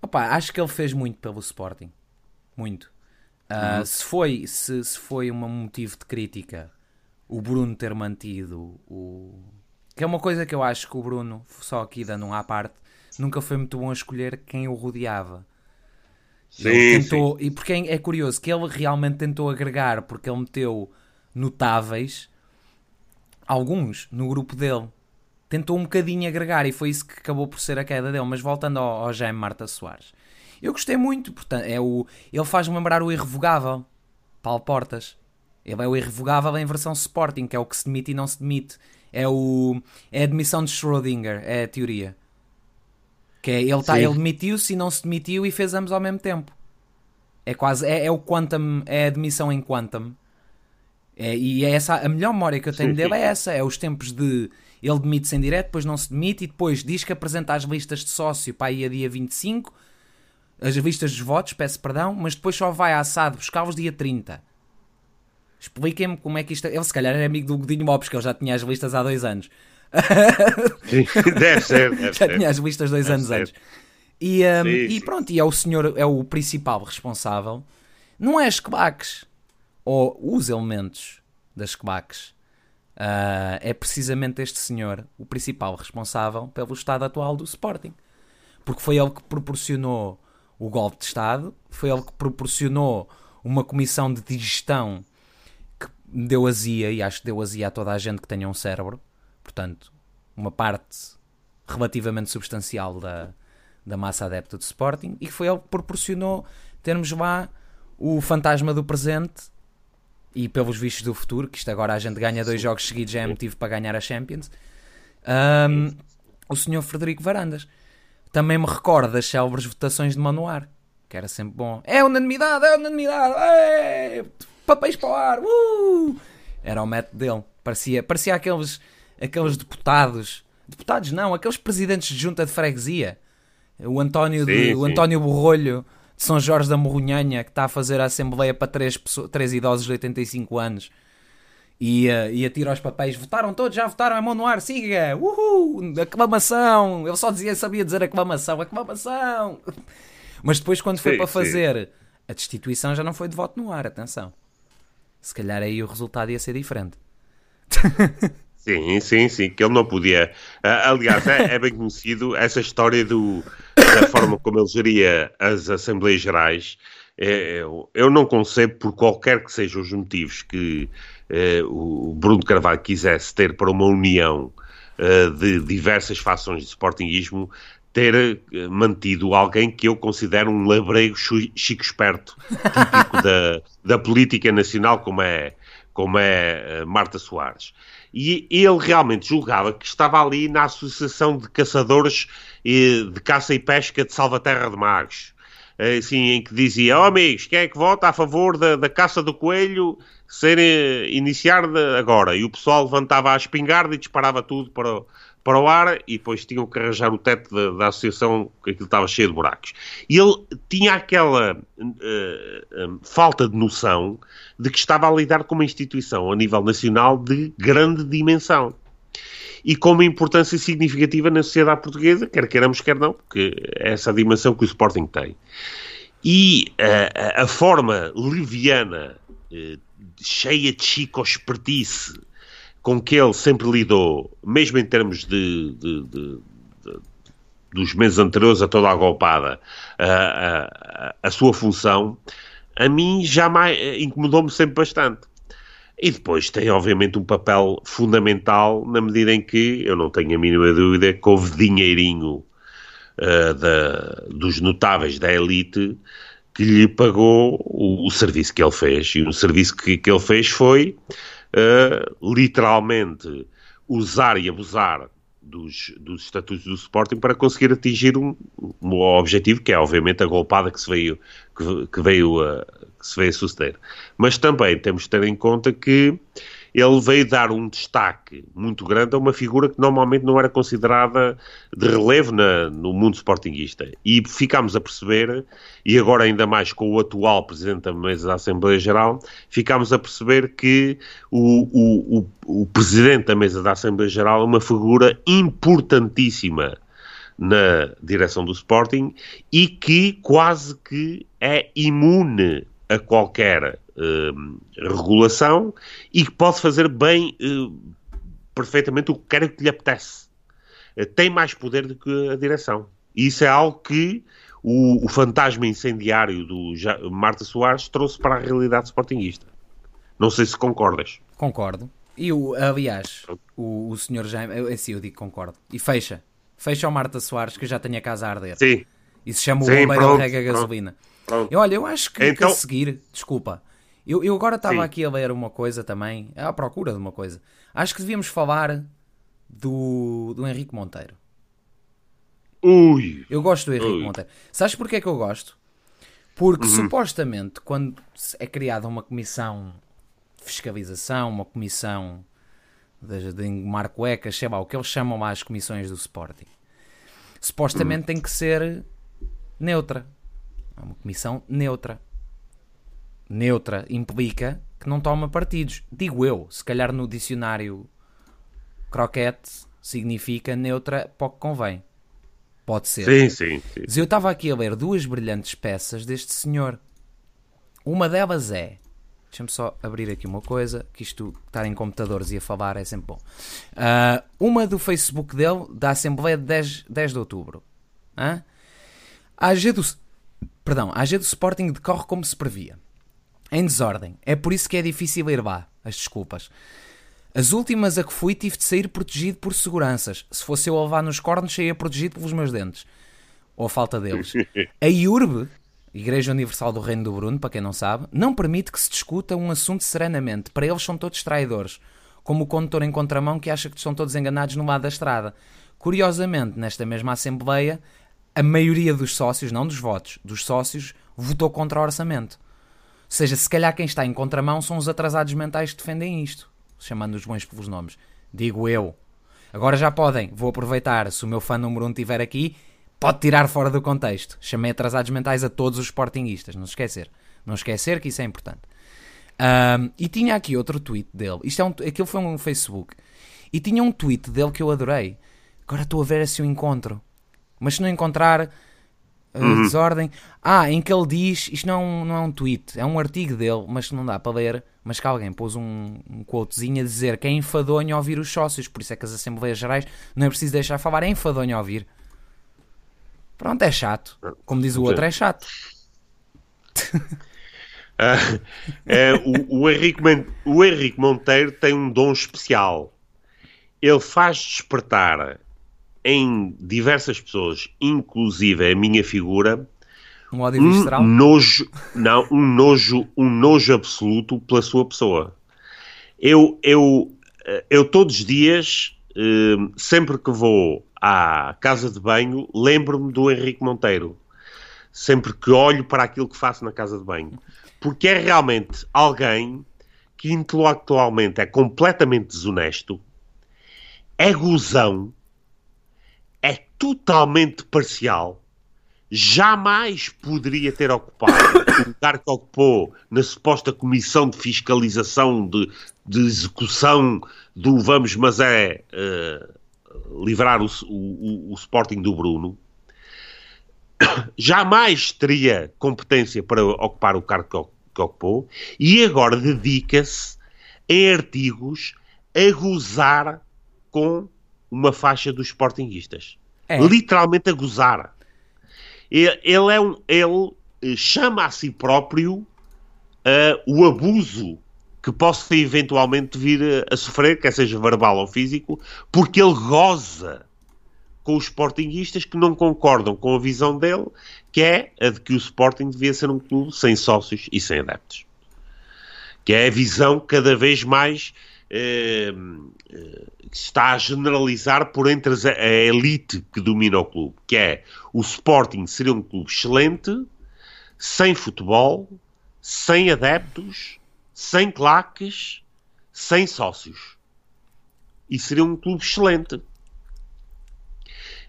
[SPEAKER 2] Opa, acho que ele fez muito pelo Sporting. Muito. Uh, uhum. se, foi, se, se foi um motivo de crítica o Bruno ter mantido o, que é uma coisa que eu acho que o Bruno, só aqui dando um à parte, nunca foi muito bom a escolher quem o rodeava.
[SPEAKER 1] Sim, ele
[SPEAKER 2] tentou,
[SPEAKER 1] sim.
[SPEAKER 2] E porque é, é curioso que ele realmente tentou agregar, porque ele meteu notáveis, alguns no grupo dele. Tentou um bocadinho agregar e foi isso que acabou por ser a queda dele. Mas voltando ao, ao Jaime Marta Soares, eu gostei muito. Portanto, é o, ele faz-me lembrar o Irrevogável, Paulo Portas. Ele é o Irrevogável em versão Sporting, que é o que se demite e não se demite. É, o, é a demissão de Schrödinger, é a teoria. Que é, ele, tá, ele demitiu-se e não se demitiu e fez ambos ao mesmo tempo. É quase, é, é o quantum, é a demissão em quantum. É, e é essa, a melhor memória que eu tenho sim, dele sim. é essa, é os tempos de ele demite-se em direto, depois não se demite e depois diz que apresenta as listas de sócio para aí a dia 25, as listas dos votos, peço perdão, mas depois só vai à assado buscar-os dia 30. Expliquem-me como é que isto. Ele se calhar era amigo do Godinho Mopes, que ele já tinha as listas há dois anos.
[SPEAKER 1] Sim, deve ser. Deve
[SPEAKER 2] já
[SPEAKER 1] ser.
[SPEAKER 2] tinha as listas dois deve anos ser. antes. E, um, sim, e pronto, e é o senhor, é o principal responsável. Não é as quebaques ou os elementos das quebaques. Uh, é precisamente este senhor o principal responsável pelo estado atual do Sporting. Porque foi ele que proporcionou o golpe de Estado, foi ele que proporcionou uma comissão de digestão deu azia, e acho que deu azia a toda a gente que tenha um cérebro, portanto, uma parte relativamente substancial da, da massa adepta do Sporting e que foi ele que proporcionou termos lá o fantasma do presente e pelos vistos do futuro, que isto agora a gente ganha dois jogos seguidos, já é motivo para ganhar a Champions. Um, o senhor Frederico Varandas. Também me recorda das célebres votações de Manoar, que era sempre bom. É unanimidade, é unanimidade, é, papéis para o ar, uh! Era o método dele. Parecia, parecia aqueles, aqueles deputados, deputados não, aqueles presidentes de junta de freguesia. O António, de, sim, o António Borrolho de São Jorge da Morrunhanha, que está a fazer a assembleia para três, pessoas, três idosos de 85 anos e, uh, e atira os papéis. Votaram todos, já votaram, é mão no ar, siga, uhul, aclamação. Ele só dizia, sabia dizer aclamação, aclamação. Mas depois, quando foi sim, para fazer sim. a destituição, já não foi de voto no ar, atenção. Se calhar aí o resultado ia ser diferente.
[SPEAKER 1] Sim, sim, sim, que ele não podia. Uh, aliás, é, é, bem conhecido essa história do, da forma como ele geria as Assembleias Gerais. É, eu, eu não concebo, por qualquer que sejam os motivos que o Bruno Carvalho quisesse ter para uma união eh, de diversas fações de sportinguismo, ter eh, mantido alguém que eu considero um labrego chico esperto, típico da, da política nacional, como é, como é Marta Soares. E ele realmente julgava que estava ali na Associação de Caçadores de Caça e Pesca de Salvaterra de Magos. Assim, em que dizia, oh amigos, quem é que vota a favor da, da caça do coelho ser eh, iniciar agora. E o pessoal levantava a espingarda e disparava tudo para, para o ar e depois tinham que arranjar o teto da, da associação, que aquilo estava cheio de buracos. E ele tinha aquela uh, uh, falta de noção de que estava a lidar com uma instituição a nível nacional de grande dimensão. E com uma importância significativa na sociedade portuguesa, quer queiramos, quer não, porque é essa dimensão que o Sporting tem. E uh, a forma leviana cheia de chico-espertice com que ele sempre lidou, mesmo em termos de, de, de, de dos meses anteriores a toda a golpada, a, a, a sua função, a mim jamais incomodou-me sempre bastante. E depois tem, obviamente, um papel fundamental na medida em que, eu não tenho a mínima dúvida, que houve dinheirinho uh, da, dos notáveis da elite que lhe pagou o, o, serviço que ele fez. E o serviço que, que ele fez foi, uh, literalmente, usar e abusar dos, dos estatutos do Sporting para conseguir atingir um, um objetivo que é, obviamente, a golpada que se veio, que, que veio, a, que se veio a suceder. Mas também temos de ter em conta que ele veio dar um destaque muito grande a uma figura que normalmente não era considerada de relevo na, no mundo sportinguista. E ficámos a perceber, e agora ainda mais com o atual Presidente da Mesa da Assembleia Geral, ficámos a perceber que o, o, o, o Presidente da Mesa da Assembleia Geral é uma figura importantíssima na direção do Sporting e que quase que é imune a qualquer uh, regulação e que pode fazer bem uh, perfeitamente o que quer que lhe apetece. Uh, tem mais poder do que a direção. E isso é algo que o, o fantasma incendiário do ja Marta Soares trouxe para a realidade sportinguista. Não sei se concordas.
[SPEAKER 2] Concordo. E, o, aliás, o, o senhor Jaime, eu, assim eu digo concordo. E fecha. Fecha o Marta Soares que já tenho a casa a arder.
[SPEAKER 1] Sim.
[SPEAKER 2] E se chama o bombeiro rega gasolina. Pronto. Eu, olha, eu acho que, então... que a seguir, desculpa, eu, eu agora estava aqui a ler uma coisa também, à procura de uma coisa. Acho que devíamos falar do, do Henrique Monteiro.
[SPEAKER 1] Ui.
[SPEAKER 2] Eu gosto do Henrique Ui. Monteiro. Sabes porquê que eu gosto? Porque uhum. supostamente quando é criada uma comissão de fiscalização, uma comissão de, de engomar cuecas, sei lá, o que eles chamam lá as comissões do Sporting, supostamente uhum. tem que ser neutra. É uma comissão neutra neutra implica que não toma partidos. Digo eu, se calhar no dicionário croquete significa neutra para o que convém. Pode ser.
[SPEAKER 1] Sim, sim. sim.
[SPEAKER 2] Mas eu estava aqui a ler duas brilhantes peças deste senhor. Uma delas é. Deixa-me só abrir aqui uma coisa, que isto estar em computadores e a falar é sempre bom. Uh, uma do Facebook dele, da Assembleia de 10, 10 de Outubro. Uh? A do, perdão, a AG do Sporting decorre como se previa em desordem. É por isso que é difícil ir lá, as desculpas. As últimas a que fui tive de sair protegido por seguranças. Se fosse eu a levar nos cornos, saía protegido pelos meus dentes. ou a falta deles. A IURB, Igreja Universal do Reino do Bruno, para quem não sabe, não permite que se discuta um assunto serenamente. Para eles são todos traidores, como o condutor em contramão que acha que são todos enganados no lado da estrada. Curiosamente, nesta mesma Assembleia, a maioria dos sócios, não dos votos, dos sócios, votou contra o orçamento. Ou seja, se calhar quem está em contramão são os atrasados mentais que defendem isto, chamando os bons pelos nomes. Digo eu. Agora já podem, vou aproveitar, se o meu fã número 1 um estiver aqui, pode tirar fora do contexto. Chamei atrasados mentais a todos os sportinguistas, não se esquecer. Não esquecer que isso é importante. Um, e tinha aqui outro tweet dele. Isto é um, aquilo foi um Facebook. E tinha um tweet dele que eu adorei. Agora estou a ver se o encontro. Mas se não encontrar, uhum. desordem. Ah, em que ele diz, isto não é, um, não é um tweet, é um artigo dele, mas não dá para ler, mas que alguém pôs um, um quotezinho a dizer que é enfadonho ouvir os sócios, por isso é que as Assembleias Gerais não é preciso deixar falar, é enfadonho ouvir. Pronto, é chato. Como diz o outro, é chato.
[SPEAKER 1] Uh, é, o, o, Henrique, o Henrique Monteiro tem um dom especial. Ele faz despertar em diversas pessoas, inclusive a minha figura,
[SPEAKER 2] um ódio visceral?
[SPEAKER 1] Um nojo, não, um nojo, um nojo absoluto pela sua pessoa. Eu, eu, eu todos os dias, eh, sempre que vou à casa de banho, lembro-me do Henrique Monteiro. Sempre que olho para aquilo que faço na casa de banho. Porque é realmente alguém que intelectualmente é completamente desonesto, é gozão, é totalmente parcial, jamais poderia ter ocupado o lugar que ocupou na suposta comissão de fiscalização de, de execução do vamos, mas é uh, livrar o, o, o Sporting do Bruno. Jamais teria competência para ocupar o cargo que, ocupou e agora dedica-se em artigos a gozar com uma faixa dos sportinguistas. É. Literalmente a gozar. Ele, ele, é um, ele eh, chama a si próprio uh, o abuso que possa eventualmente vir a, a, sofrer, quer seja verbal ou físico, porque ele goza com os sportinguistas que não concordam com a visão dele, que é a de que o Sporting devia ser um clube sem sócios e sem adeptos. Que é a visão cada vez mais eh, eh, está a generalizar por entre a elite que domina o clube, que é o Sporting seria um clube excelente, sem futebol, sem adeptos, sem claques, sem sócios. E seria um clube excelente.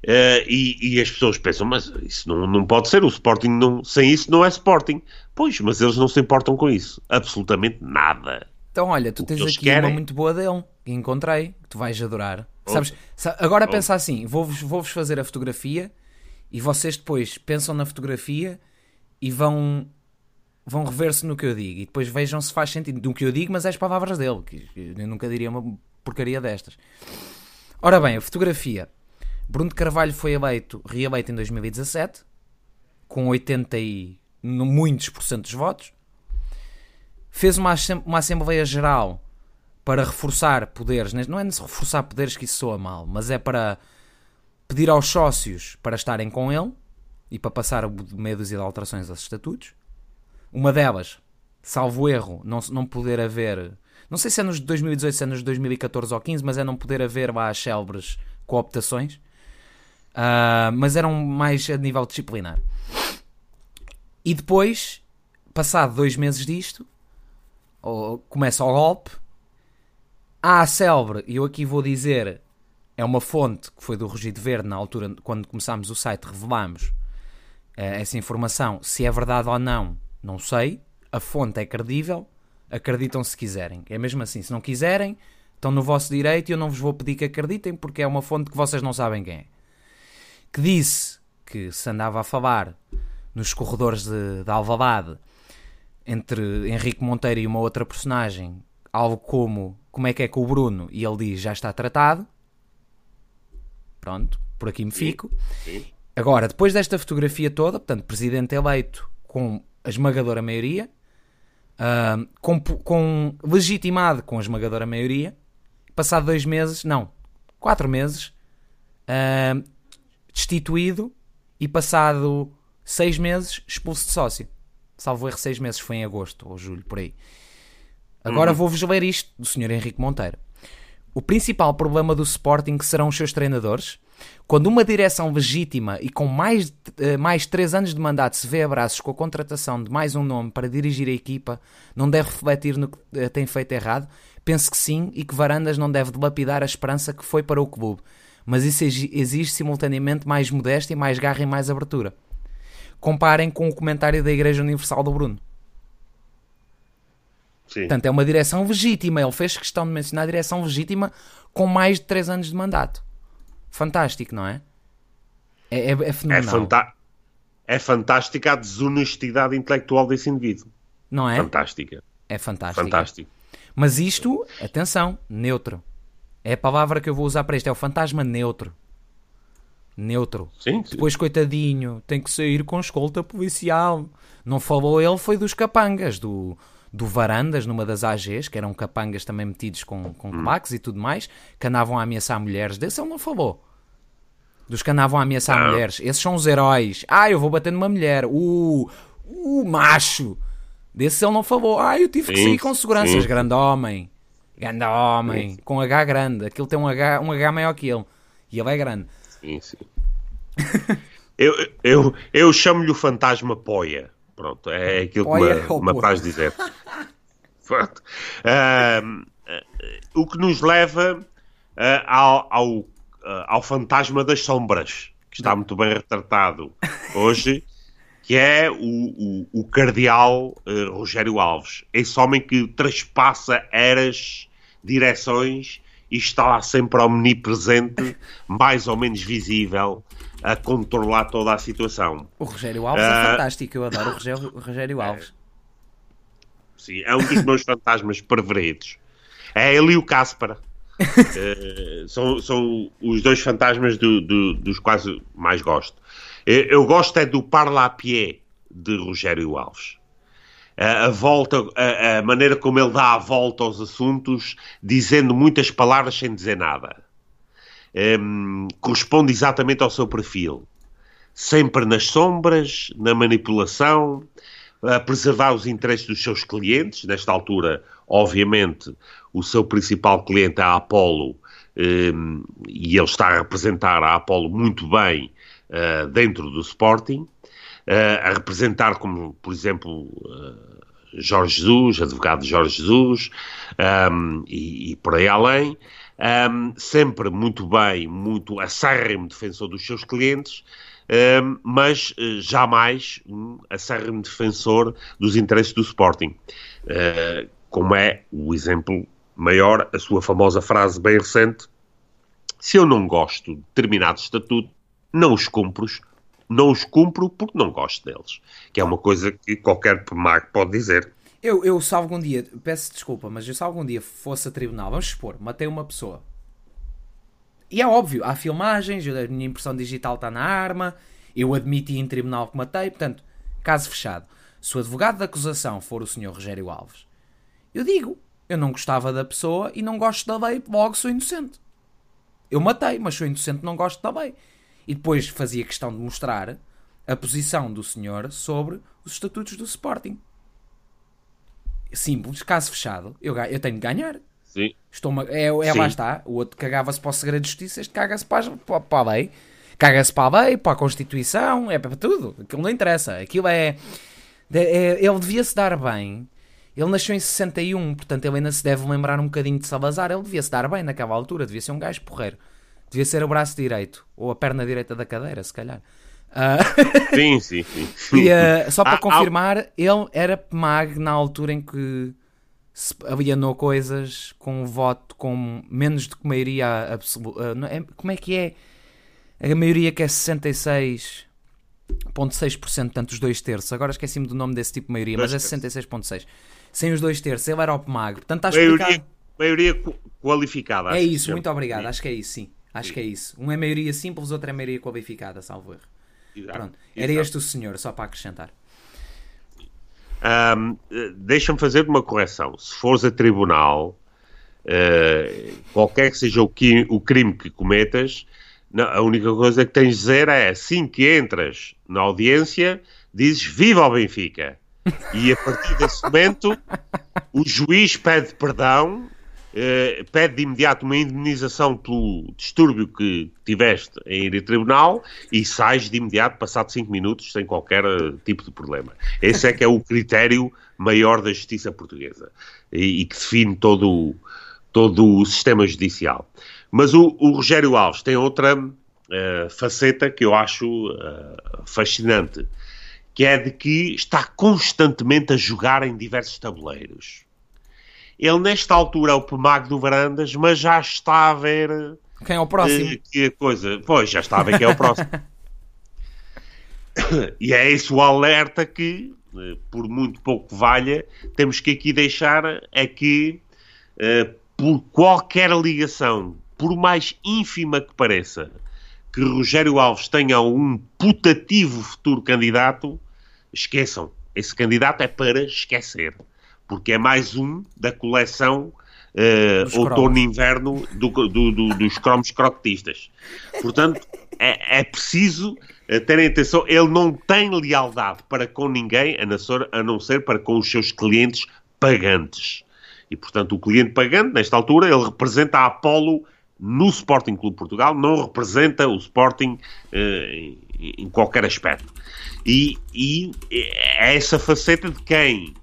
[SPEAKER 1] Uh, e, e, as pessoas pensam, mas isso não, não pode ser, o Sporting não, sem isso não é Sporting. Pois, mas eles não se importam com isso. Absolutamente nada.
[SPEAKER 2] Então, olha, tu tens aqui querem... uma muito boa dele que encontrei, que tu vais adorar. Oh. Sabes, agora oh. pensa assim: vou-vos vou -vos fazer a fotografia e vocês depois pensam na fotografia e vão vão rever-se no que eu digo e depois vejam se faz sentido no que eu digo, mas é as palavras dele, que eu nunca diria uma porcaria destas. Ora bem, a fotografia. Bruno de Carvalho foi eleito, reeleito em 2017, com 80 e muitos por cento dos votos fez uma, uma Assembleia Geral para reforçar poderes, não é reforçar poderes que isso soa mal, mas é para pedir aos sócios para estarem com ele e para passar dúzia de alterações aos estatutos. Uma delas, salvo erro, não, não poder haver. Não sei se é nos 2018, se é nos 2014 ou 15, mas é não poder haver lá as célebres cooptações. Uh, mas eram mais a nível disciplinar. E depois, passado dois meses disto, começa o golpe. Há a célebre, e eu aqui vou dizer, é uma fonte que foi do Rugido Verde na altura, quando começámos o site, revelámos eh, essa informação. Se é verdade ou não, não sei. A fonte é credível, acreditam se quiserem. É mesmo assim, se não quiserem, estão no vosso direito e eu não vos vou pedir que acreditem porque é uma fonte que vocês não sabem quem é. Que disse que se andava a falar nos corredores de, de Alvalade entre Henrique Monteiro e uma outra personagem, algo como como é que é com o Bruno, e ele diz já está tratado. Pronto, por aqui me fico. Agora, depois desta fotografia toda, portanto, presidente eleito com a esmagadora maioria, uh, com, com, legitimado com a esmagadora maioria, passado dois meses, não, quatro meses, uh, destituído e passado seis meses expulso de sócio. Salvo erro, seis meses foi em agosto ou julho, por aí. Agora uhum. vou-vos ler isto do Sr. Henrique Monteiro. O principal problema do Sporting serão os seus treinadores. Quando uma direção legítima e com mais, uh, mais três anos de mandato se vê a braços com a contratação de mais um nome para dirigir a equipa, não deve refletir no que uh, tem feito errado? Penso que sim e que Varandas não deve dilapidar a esperança que foi para o clube. Mas isso exige simultaneamente mais modéstia, mais garra e mais abertura. Comparem com o comentário da Igreja Universal do Bruno. Sim. Portanto, é uma direção legítima. Ele fez questão de mencionar a direção legítima com mais de 3 anos de mandato. Fantástico, não é? É, é, é fenomenal.
[SPEAKER 1] É, é fantástica a desonestidade intelectual desse indivíduo.
[SPEAKER 2] Não é?
[SPEAKER 1] Fantástica.
[SPEAKER 2] É fantástico. Fantástico. Mas isto, atenção, neutro. É a palavra que eu vou usar para isto. É o fantasma neutro. Neutro.
[SPEAKER 1] Sim, sim.
[SPEAKER 2] Depois, coitadinho, tem que sair com escolta policial. Não falou ele, foi dos capangas, do, do Varandas, numa das AGs, que eram capangas também metidos com, com hum. claques e tudo mais, que andavam a ameaçar mulheres. Desse ele não falou. Dos que andavam a ameaçar não. mulheres. Esses são os heróis. Ah, eu vou bater numa mulher. Uh, uh, macho. Desse ele não falou. Ah, eu tive sim, que sair com seguranças. Sim. Grande homem. Grande homem. Com H grande. Aquilo tem um H, um H maior que ele. E ele é grande.
[SPEAKER 1] Sim, sim. eu eu, eu chamo-lhe o fantasma Poia. Pronto, é aquilo que me, me faz dizer. Uh, o que nos leva uh, ao, ao, uh, ao, fantasma das sombras, que está muito bem retratado hoje, que é o, o, o cardeal Rogério Alves. Esse homem que traspassa eras, direções e está lá sempre omnipresente, mais ou menos visível, a controlar toda a situação.
[SPEAKER 2] O Rogério Alves uh, é fantástico, eu adoro o Rogério, o Rogério Alves.
[SPEAKER 1] Sim, é um dos meus fantasmas preferidos. É ele e o Cáspara. uh, são, são os dois fantasmas do, do, dos quais mais gosto. Eu, eu gosto é do parla a pie de Rogério Alves. A, volta, a, a, maneira como ele dá a volta aos assuntos, dizendo muitas palavras sem dizer nada. Um, corresponde exatamente ao seu perfil. Sempre nas sombras, na manipulação, a preservar os interesses dos seus clientes. Nesta altura, obviamente, o seu principal cliente é a Apollo um, e ele está a representar a Apollo muito bem uh, dentro do Sporting, a representar como, por exemplo, Jorge Jesus, advogado Jorge Jesus um, e, e, por aí além. Um, sempre muito bem, muito acérrimo defensor dos seus clientes, um, mas uh, jamais um acérrimo defensor dos interesses do Sporting. Uh, como é o exemplo maior, a sua famosa frase bem recente: se eu não gosto de determinado estatuto, não os cumpro, não os cumpro porque não gosto deles. Que é uma coisa que qualquer PMAC pode dizer.
[SPEAKER 2] Eu, eu se algum dia, peço desculpa, mas eu se algum dia fosse a tribunal, vamos expor, matei uma pessoa e é óbvio, há filmagens, a minha impressão digital está na arma, eu admiti em tribunal que matei, portanto, caso fechado. Se o advogado da acusação for o Sr. Rogério Alves, eu digo, eu não gostava da pessoa e não gosto da lei, logo sou inocente. Eu matei, mas sou inocente, não gosto da lei. E depois fazia questão de mostrar a posição do senhor sobre os estatutos do Sporting. Simples, caso fechado, eu, eu tenho de ganhar.
[SPEAKER 1] Sim.
[SPEAKER 2] Estou é, é lá está. O outro cagava-se para o segredo de justiça, este caga-se para, para, para a lei. Caga-se para a lei, para a Constituição, é para tudo. Aquilo não interessa. Aquilo é. é ele devia-se dar bem. Ele nasceu em 61, portanto ele ainda se deve lembrar um bocadinho de Salazar. Ele devia-se dar bem naquela altura, devia ser um gajo porreiro. Devia ser o braço direito, ou a perna direita da cadeira, se calhar.
[SPEAKER 1] Uh... Sim, sim, sim.
[SPEAKER 2] e, uh, só para ah, confirmar, ele era mag na altura em que se alienou coisas com um voto com menos do que maioria absoluta. É, como é que é? A maioria que é 66,6%, portanto, os dois terços. Agora esqueci-me do nome desse tipo de maioria, mas é 66,6%. Sem os dois terços, ele era o PMAG. Portanto, está
[SPEAKER 1] explicado. Maioria, maioria qualificada.
[SPEAKER 2] É isso, muito obrigado. Acho que é isso, sim. Acho sim. que é isso. Um é maioria simples, outro é maioria qualificada, salvo erro. Exato. Pronto. Era Exato. este o senhor, só para acrescentar.
[SPEAKER 1] Um, Deixa-me fazer uma correção. Se fores a tribunal, uh, qualquer que seja o, o, crime que cometas, Não, a única coisa que tens de dizer é assim que entras na audiência, dizes viva o Benfica. E a partir desse momento, o juiz pede perdão, eh, pede de imediato uma indemnização pelo distúrbio que tiveste em ir a tribunal e sais de imediato, passado 5 minutos, sem qualquer eh, tipo de problema. Esse é que é o critério maior da justiça portuguesa e, e que define todo todo o sistema judicial. Mas o, o Rogério Alves tem outra uh, faceta que eu acho uh, fascinante que é de que está constantemente a jogar em diversos tabuleiros. Ele, nesta altura, é o Pemago do Varandas, mas já está a ver.
[SPEAKER 2] Quem é o próximo?
[SPEAKER 1] Uh, que coisa. Pois, já está a ver quem é o próximo. e é esse o alerta que, uh, por muito pouco valha, temos que aqui deixar: é que, uh, por qualquer ligação, por mais ínfima que pareça, que Rogério Alves tenha um putativo futuro candidato, esqueçam. Esse candidato é para esquecer. Porque é mais um da coleção uh, outono-inverno do, do, do, dos cromos croquetistas. Portanto, é, é preciso uh, terem atenção. Ele não tem lealdade para com ninguém, a não, ser, para com os seus clientes pagantes. E, portanto, o cliente pagante, nesta altura, ele representa a Apolo no Sporting Clube Portugal, não representa o Sporting em, em, qualquer aspecto. E, e é essa faceta de quem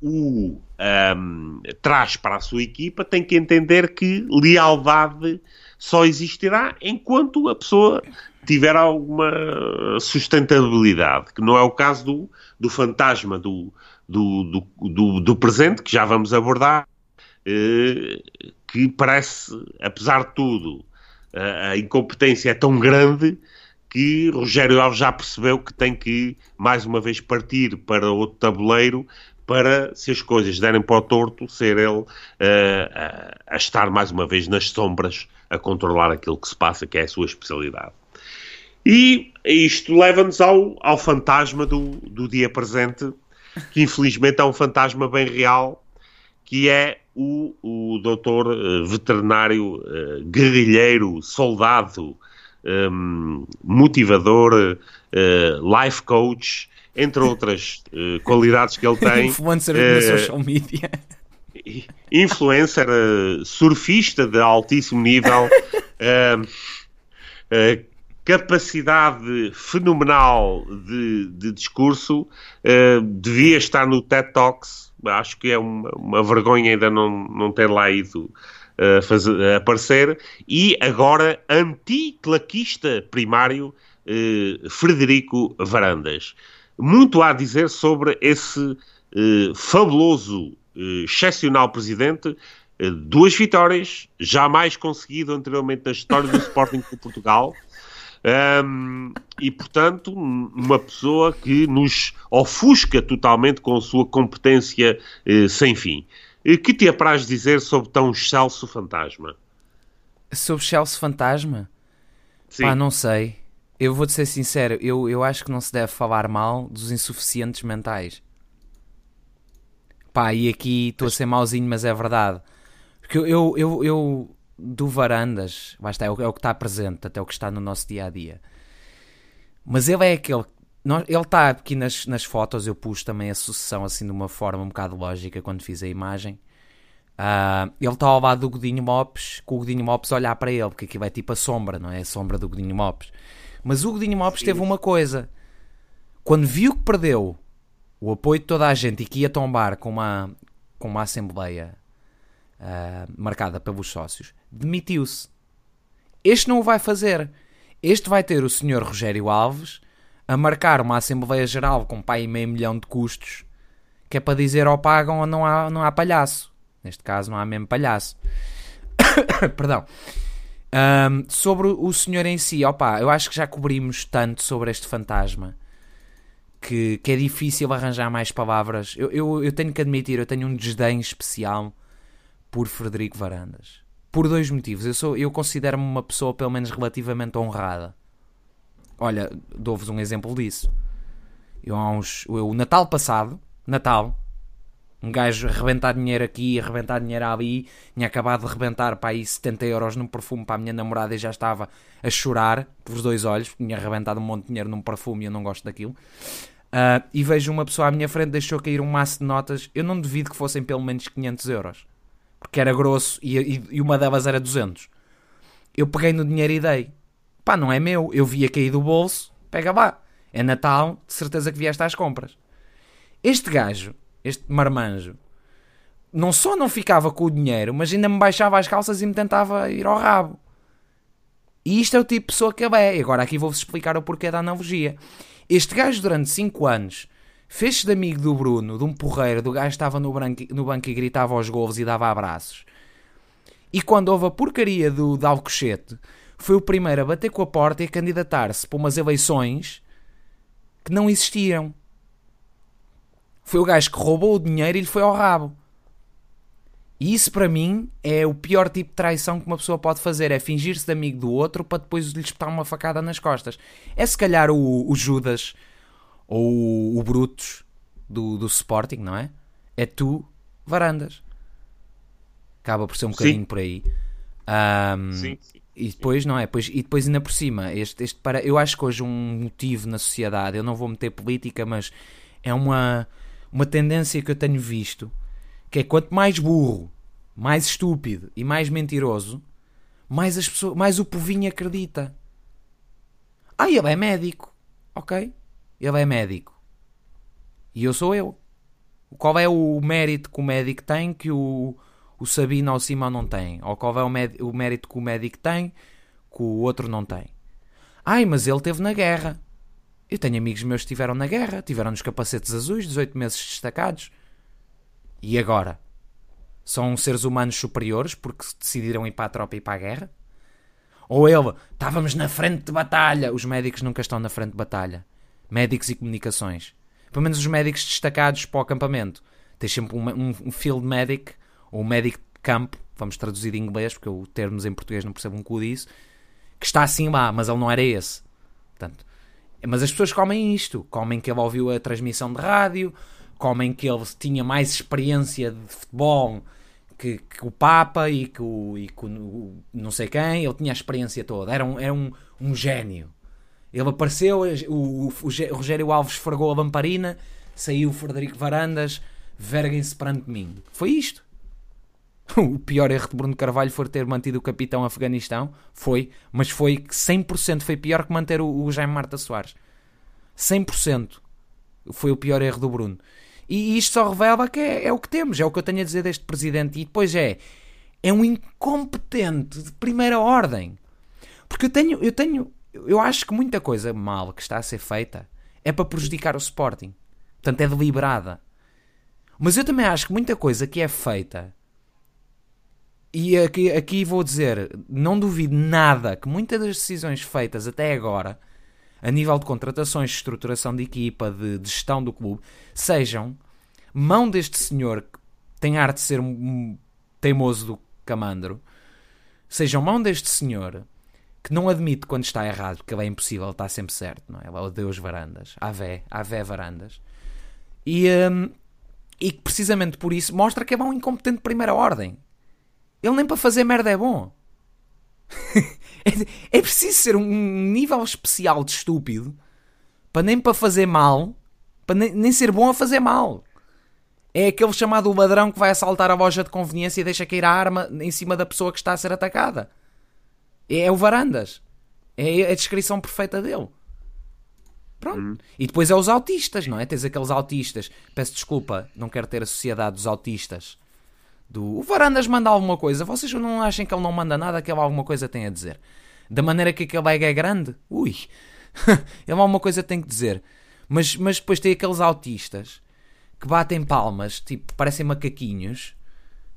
[SPEAKER 1] o um, traz para a sua equipa tem que entender que lealdade só existirá enquanto a pessoa tiver alguma sustentabilidade, que não é o caso do, do fantasma do, do, do, do presente, que já vamos abordar, eh, que parece, apesar de tudo, a, a incompetência é tão grande que Rogério Alves já percebeu que tem que, mais uma vez, partir para outro tabuleiro para, se as coisas derem para o torto, ser ele uh, a, a estar, mais uma vez, nas sombras a controlar aquilo que se passa, que é a sua especialidade. E isto leva-nos ao, ao fantasma do, do dia presente, que infelizmente é um fantasma bem real, que é o, o doutor uh, veterinário, uh, guerrilheiro, soldado, um, motivador, uh, life coach, entre outras uh, qualidades que ele tem.
[SPEAKER 2] Influencer uh, na social media.
[SPEAKER 1] Influencer, uh, surfista de altíssimo nível, capacidade fenomenal de, de discurso, devia estar no TED Talks. Acho que é uma, uma vergonha ainda não, não ter lá ido fazer, aparecer, e agora anticlaquista primário Frederico Varandas. Muito há a dizer sobre esse uh, fabuloso, excepcional presidente, duas vitórias, jamais conseguido anteriormente na história do Sporting de Portugal, um, e, portanto, uma pessoa que nos ofusca totalmente com a sua competência eh, sem fim. Que te apraz dizer sobre tão excelso fantasma?
[SPEAKER 2] Sobre excelso fantasma? Sim. Pá, não sei. Eu vou-te ser sincero, eu, eu acho que não se deve falar mal dos insuficientes mentais. Pá, e aqui estou a ser mauzinho, mas é verdade. Porque eu, eu, eu, eu do Varandas, basta, é o, é o que está presente, até o que está no nosso dia a dia. Mas ele é aquele ele está aqui nas, nas fotos, eu pus também a sucessão assim de uma forma um bocado lógica quando fiz a imagem. Uh, ele está ao lado do Godinho Mopes, com o Godinho Mopes olhar para ele, porque aqui vai tipo a sombra, não é? A sombra do Godinho Mopes. Mas o Godinho Sim. teve uma coisa: quando viu que perdeu o apoio de toda a gente e que ia tombar com uma, com uma assembleia uh, marcada pelos sócios, demitiu-se. Este não o vai fazer. Este vai ter o senhor Rogério Alves a marcar uma Assembleia Geral com pai e meio milhão de custos, que é para dizer ou pagam ou não há, não há palhaço. Neste caso não há mesmo palhaço. Perdão. Um, sobre o senhor em si, opa, eu acho que já cobrimos tanto sobre este fantasma que, que é difícil arranjar mais palavras. Eu, eu, eu tenho que admitir, eu tenho um desdém especial por Frederico Varandas. Por dois motivos. Eu, sou, eu considero-me uma pessoa, pelo menos, relativamente honrada. Olha, dou-vos um exemplo disso. Eu há uns. o Natal passado, Natal, Um gajo arrebentar dinheiro aqui, arrebentar dinheiro ali, tinha acabado de arrebentar para aí 70 euros num perfume para a minha namorada e já estava a chorar pelos dois olhos, porque tinha arrebentado um monte de dinheiro num perfume e eu não gosto daquilo. Uh, e vejo uma pessoa à minha frente deixou cair um maço de notas, eu não duvido que fossem pelo menos 500 euros, porque era grosso e, e, e uma delas era 200. Eu peguei no dinheiro e dei. Pá, não é meu, eu via cair do bolso, pega lá. É Natal, de certeza que vieste às compras. Este gajo este marmanjo, não só não ficava com o dinheiro, mas ainda me baixava as calças e me tentava ir ao rabo. E isto é o tipo de pessoa que eu é. Agora aqui vou-vos explicar o porquê da analogia. Este gajo, durante 5 anos, fez-se de amigo do Bruno, de um porreiro, do gajo que estava no, branco, no banco e gritava aos golos e dava abraços. E quando houve a porcaria do, do Alcochete, foi o primeiro a bater com a porta e a candidatar-se para umas eleições que não existiam. Foi o gajo que roubou o dinheiro e lhe foi ao rabo. E isso para mim é o pior tipo de traição que uma pessoa pode fazer: é fingir-se de amigo do outro para depois lhe espetar uma facada nas costas. É se calhar o, o Judas ou o, o Brutus do, do Sporting, não é? É tu, Varandas. Acaba por ser um bocadinho sim. por aí. Um, sim, sim, E depois, não é? Depois, e depois ainda por cima, este, este para, eu acho que hoje um motivo na sociedade, eu não vou meter política, mas é uma uma tendência que eu tenho visto, que é quanto mais burro, mais estúpido e mais mentiroso, mais, as pessoas, mais o povinho acredita. Ah, ele é médico. Ok? Ele é médico. E eu sou eu. Qual é o mérito que o médico tem que o, o Sabino ou o Simão não tem? Ou qual é o, o mérito que o médico tem que o outro não tem? Ai, mas ele teve na guerra. Eu tenho amigos meus que estiveram na guerra, tiveram nos capacetes azuis, 18 meses destacados. E agora? São seres humanos superiores porque decidiram ir para a tropa e para a guerra? Ou ele, estávamos na frente de batalha. Os médicos nunca estão na frente de batalha. Médicos e comunicações. Pelo menos os médicos destacados para o acampamento. Tens sempre um, um, um field medic, ou um médico de campo, vamos traduzir de inglês, porque eu termos em português não percebo um cu disso, que está assim lá, mas ele não era esse. Portanto, mas as pessoas comem isto. Comem que ele ouviu a transmissão de rádio, comem que ele tinha mais experiência de futebol que, que o Papa e que o, e que o, não sei quem. Ele tinha a experiência toda. Era um, era um, um gênio. Ele apareceu, o, o, o Rogério Alves esfregou a lamparina, saiu o Frederico Varandas, verguem-se perante mim. Foi isto. O pior erro de Bruno Carvalho foi ter mantido o capitão Afeganistão. Foi, mas foi que 100% foi pior que manter o, o Jaime Marta Soares. 100% foi o pior erro do Bruno. E isto só revela que é, é, o que temos, é o que eu tenho a dizer deste presidente. E depois é, é um incompetente de primeira ordem. Porque eu tenho, eu tenho, eu acho que muita coisa mal que está a ser feita é para prejudicar o Sporting. Portanto, é deliberada. Mas eu também acho que muita coisa que é feita e aqui, aqui vou dizer, não duvido nada que muitas das decisões feitas até agora, a nível de contratações, de estruturação de equipa, de, gestão do clube, sejam mão deste senhor que tem arte de ser um teimoso do camandro, sejam mão deste senhor que não admite quando está errado, porque ele é impossível, está sempre certo, não é? Ele é o Deus Varandas, Avé, Avé Varandas. E, um, e precisamente por isso mostra que é um incompetente de primeira ordem. Ele nem para fazer merda é bom. é, é preciso ser um nível especial de estúpido para nem para fazer mal, para nem, nem ser bom a fazer mal. É aquele chamado ladrão que vai assaltar a loja de conveniência e deixa cair a arma em cima da pessoa que está a ser atacada. É, é o Varandas. É a descrição perfeita dele. Pronto. Uhum. E depois é os autistas, não é? Tens aqueles autistas. Peço desculpa, não quero ter a sociedade dos autistas do o Varandas manda alguma coisa, vocês não acham que ele não manda nada, que ele alguma coisa tem a dizer? Da maneira que aquele ego é grande? Ui, ele alguma coisa tem que dizer. Mas, mas depois tem aqueles autistas que batem palmas, tipo, parecem macaquinhos,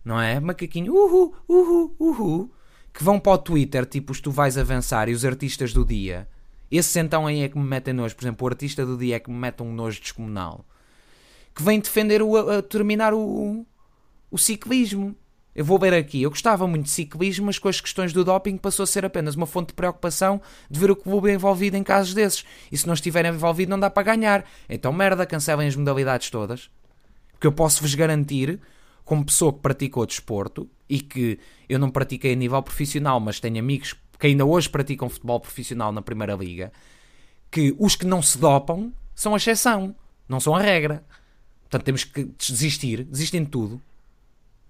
[SPEAKER 2] não é? Macaquinho, uhu, uhu, uhu, que vão para o Twitter, tipo, os tu vais avançar e os artistas do dia. Esses então aí é que me metem nojo. Por exemplo, o artista do dia é que me mete um nojo descomunal. Que vem defender o, a, terminar o, o ciclismo. Eu vou ver aqui, eu gostava muito de ciclismo, mas com as questões do doping passou a ser apenas uma fonte de preocupação de ver o clube envolvido em casos desses. E se não estiver envolvido, não dá para ganhar. Então, merda, cancelem as modalidades todas. Porque eu posso-vos garantir, como pessoa que praticou desporto e que eu não pratiquei a nível profissional, mas tenho amigos que ainda hoje praticam futebol profissional na Primeira Liga, que os que não se dopam são a exceção, não são a regra. Portanto, temos que desistir, desistem de tudo.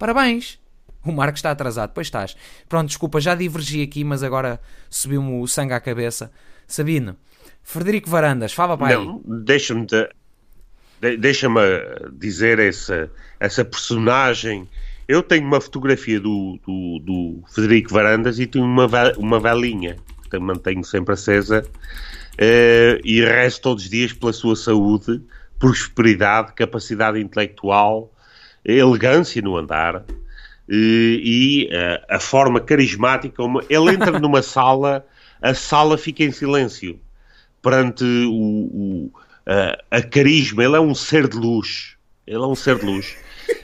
[SPEAKER 2] Parabéns! O Marco está atrasado, pois estás. Pronto, desculpa, já divergi aqui, mas agora subiu-me o sangue à cabeça. Sabino, Frederico Varandas, fala para.
[SPEAKER 1] Não, deixa-me de, deixa-me dizer essa, essa personagem. Eu tenho uma fotografia do, do, do Frederico Varandas e tenho uma, uma velinha que mantenho sempre acesa uh, e rezo todos os dias pela sua saúde, prosperidade, capacidade intelectual, elegância no andar e, uh, a forma carismática como ele entra numa sala, a sala fica em silêncio perante o, o a, a carisma. Ele é um ser de luz. Ele é um ser de luz.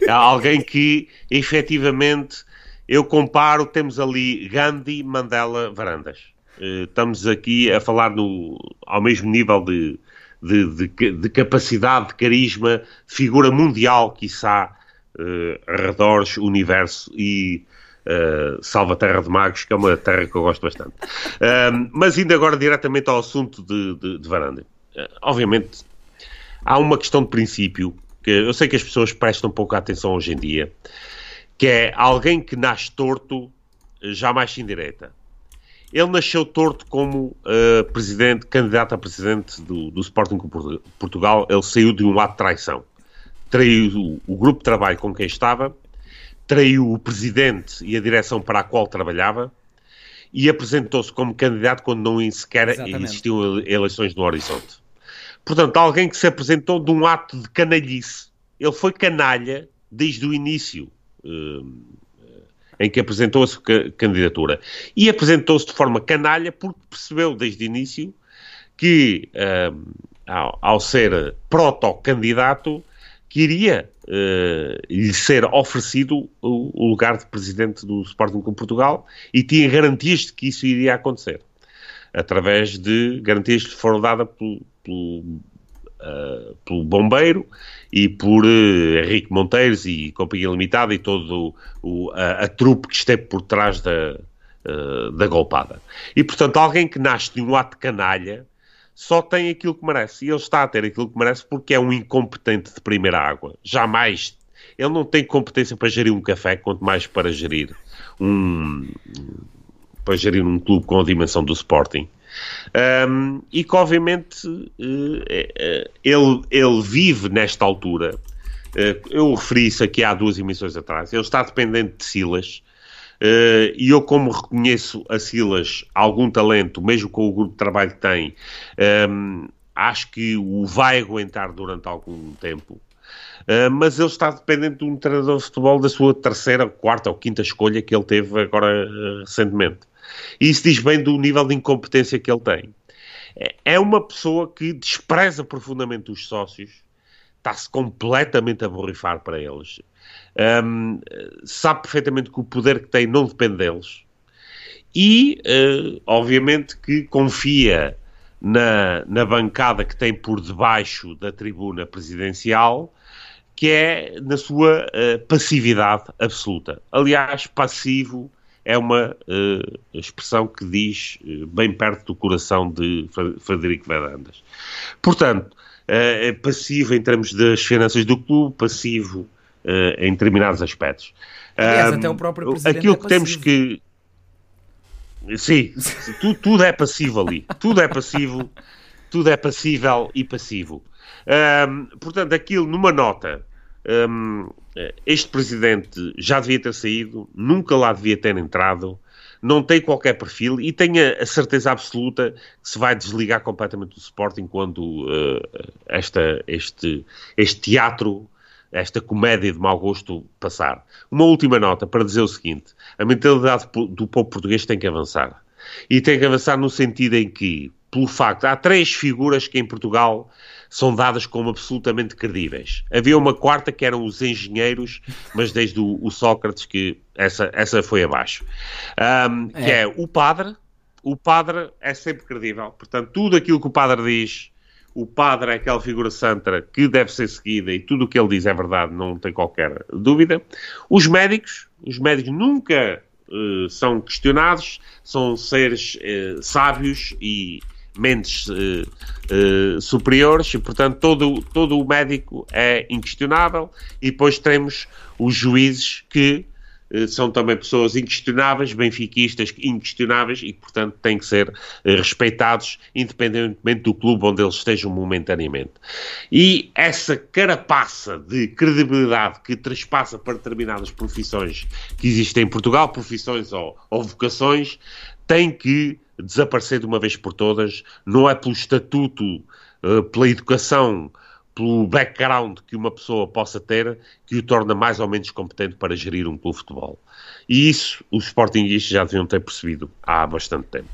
[SPEAKER 1] É alguém que efetivamente eu comparo, temos ali Gandhi, Mandela, Varandas. Uh, estamos aqui a falar no, ao mesmo nível de, de, de, de capacidade, de carisma, figura mundial, quiçá, uh, arredores, universo e uh, Salva Terra de Magos, que é uma terra que eu gosto bastante. Uh, mas indo agora diretamente ao assunto de, de, de Varanda. Obviamente, há uma questão de princípio que eu sei que as pessoas prestam pouca atenção hoje em dia, que é alguém que nasce torto jamais se endireita. Ele nasceu torto como uh, presidente, candidato a presidente do, do Sporting Portugal. Ele saiu de um ato de traição traiu o grupo de trabalho com quem estava, traiu o presidente e a direção para a qual trabalhava e apresentou-se como candidato quando não sequer Exatamente. existiam eleições no horizonte. Portanto, alguém que se apresentou de um ato de canalhice. Ele foi canalha desde o início uh, em que apresentou a sua candidatura. E apresentou-se de forma canalha porque percebeu desde o início que, uh, ao, ao ser proto-candidato, que iria uh, lhe ser oferecido o, lugar de presidente do Sporting com Portugal e tinha garantias de que isso iria acontecer, através de garantias que foram dadas pelo, pelo, uh, pelo Bombeiro e por uh, Henrique Monteiros e Companhia Limitada e todo o, a, a trupe que esteve por trás da, da golpada. E, portanto, alguém que nasce de um ato canalha só tem aquilo que merece. E ele está a ter aquilo que merece porque é um incompetente de primeira água. Jamais. Ele não tem competência para gerir um café, quanto mais para gerir um. para gerir um clube com a dimensão do Sporting. Um, e que, obviamente, uh, uh, ele, ele vive nesta altura. Uh, eu referi isso aqui há duas emissões atrás. Ele está dependente de Silas e eu, como reconheço a Silas algum talento, mesmo com o grupo de trabalho que tem, ehm, acho que o vai aguentar durante algum tempo. Uh, mas ele está dependente de um treinador de futebol da sua terceira, quarta ou quinta escolha que ele teve agora uh, recentemente. E isso diz bem do nível de incompetência que ele tem. É, é uma pessoa que despreza profundamente os sócios, está-se completamente a borrifar para eles um, sabe perfeitamente que o poder que tem não depende deles e, uh, obviamente, que confia na, na bancada que tem por debaixo da tribuna presidencial, que é na sua uh, passividade absoluta. Aliás, passivo é uma uh, expressão que diz uh, bem perto do coração de Frederico Verandas. Portanto, é passivo em termos das finanças do clube, passivo uh, em determinados aspectos.
[SPEAKER 2] Aliás, até o próprio presidente Aquilo é que temos que...
[SPEAKER 1] Sim, tudo, tudo, é passivo ali. Tudo é passivo, tudo é passível e passivo. Portanto, aquilo numa nota, este presidente já devia ter saído, nunca lá devia ter entrado, não tem qualquer perfil e tenha a certeza absoluta que se vai desligar completamente do Sporting quando uh, esta, este, este teatro esta comédia de mau gosto passar. Uma última nota para dizer o seguinte: a mentalidade do povo português tem que avançar. E tem que avançar no sentido em que, pelo facto, há três figuras que em Portugal são dadas como absolutamente credíveis. Havia uma quarta que eram os engenheiros, mas desde o, o Sócrates que essa, essa foi abaixo. Um, que é. é o padre. O padre é sempre credível. Portanto, tudo aquilo que o padre diz o padre é aquela figura santa que deve ser seguida e tudo o que ele diz é verdade, não tem qualquer dúvida. Os médicos, os médicos nunca uh, são questionados, são seres uh, sábios e mentes uh, superiores e, portanto, todo, todo o médico é inquestionável e depois temos os juízes que são também pessoas inquestionáveis, benfiquistas inquestionáveis e, portanto, têm que ser eh, respeitados independentemente do clube onde eles estejam momentaneamente. E essa carapaça de credibilidade que trespassa para determinadas profissões que existem em Portugal, profissões ou, ou vocações, tem que desaparecer de uma vez por todas, não é pelo estatuto, eh, pela educação, pelo background que uma pessoa possa ter, que o torna mais ou menos competente para gerir um clube de futebol. E isso os Sportingistas já deviam ter percebido há bastante tempo.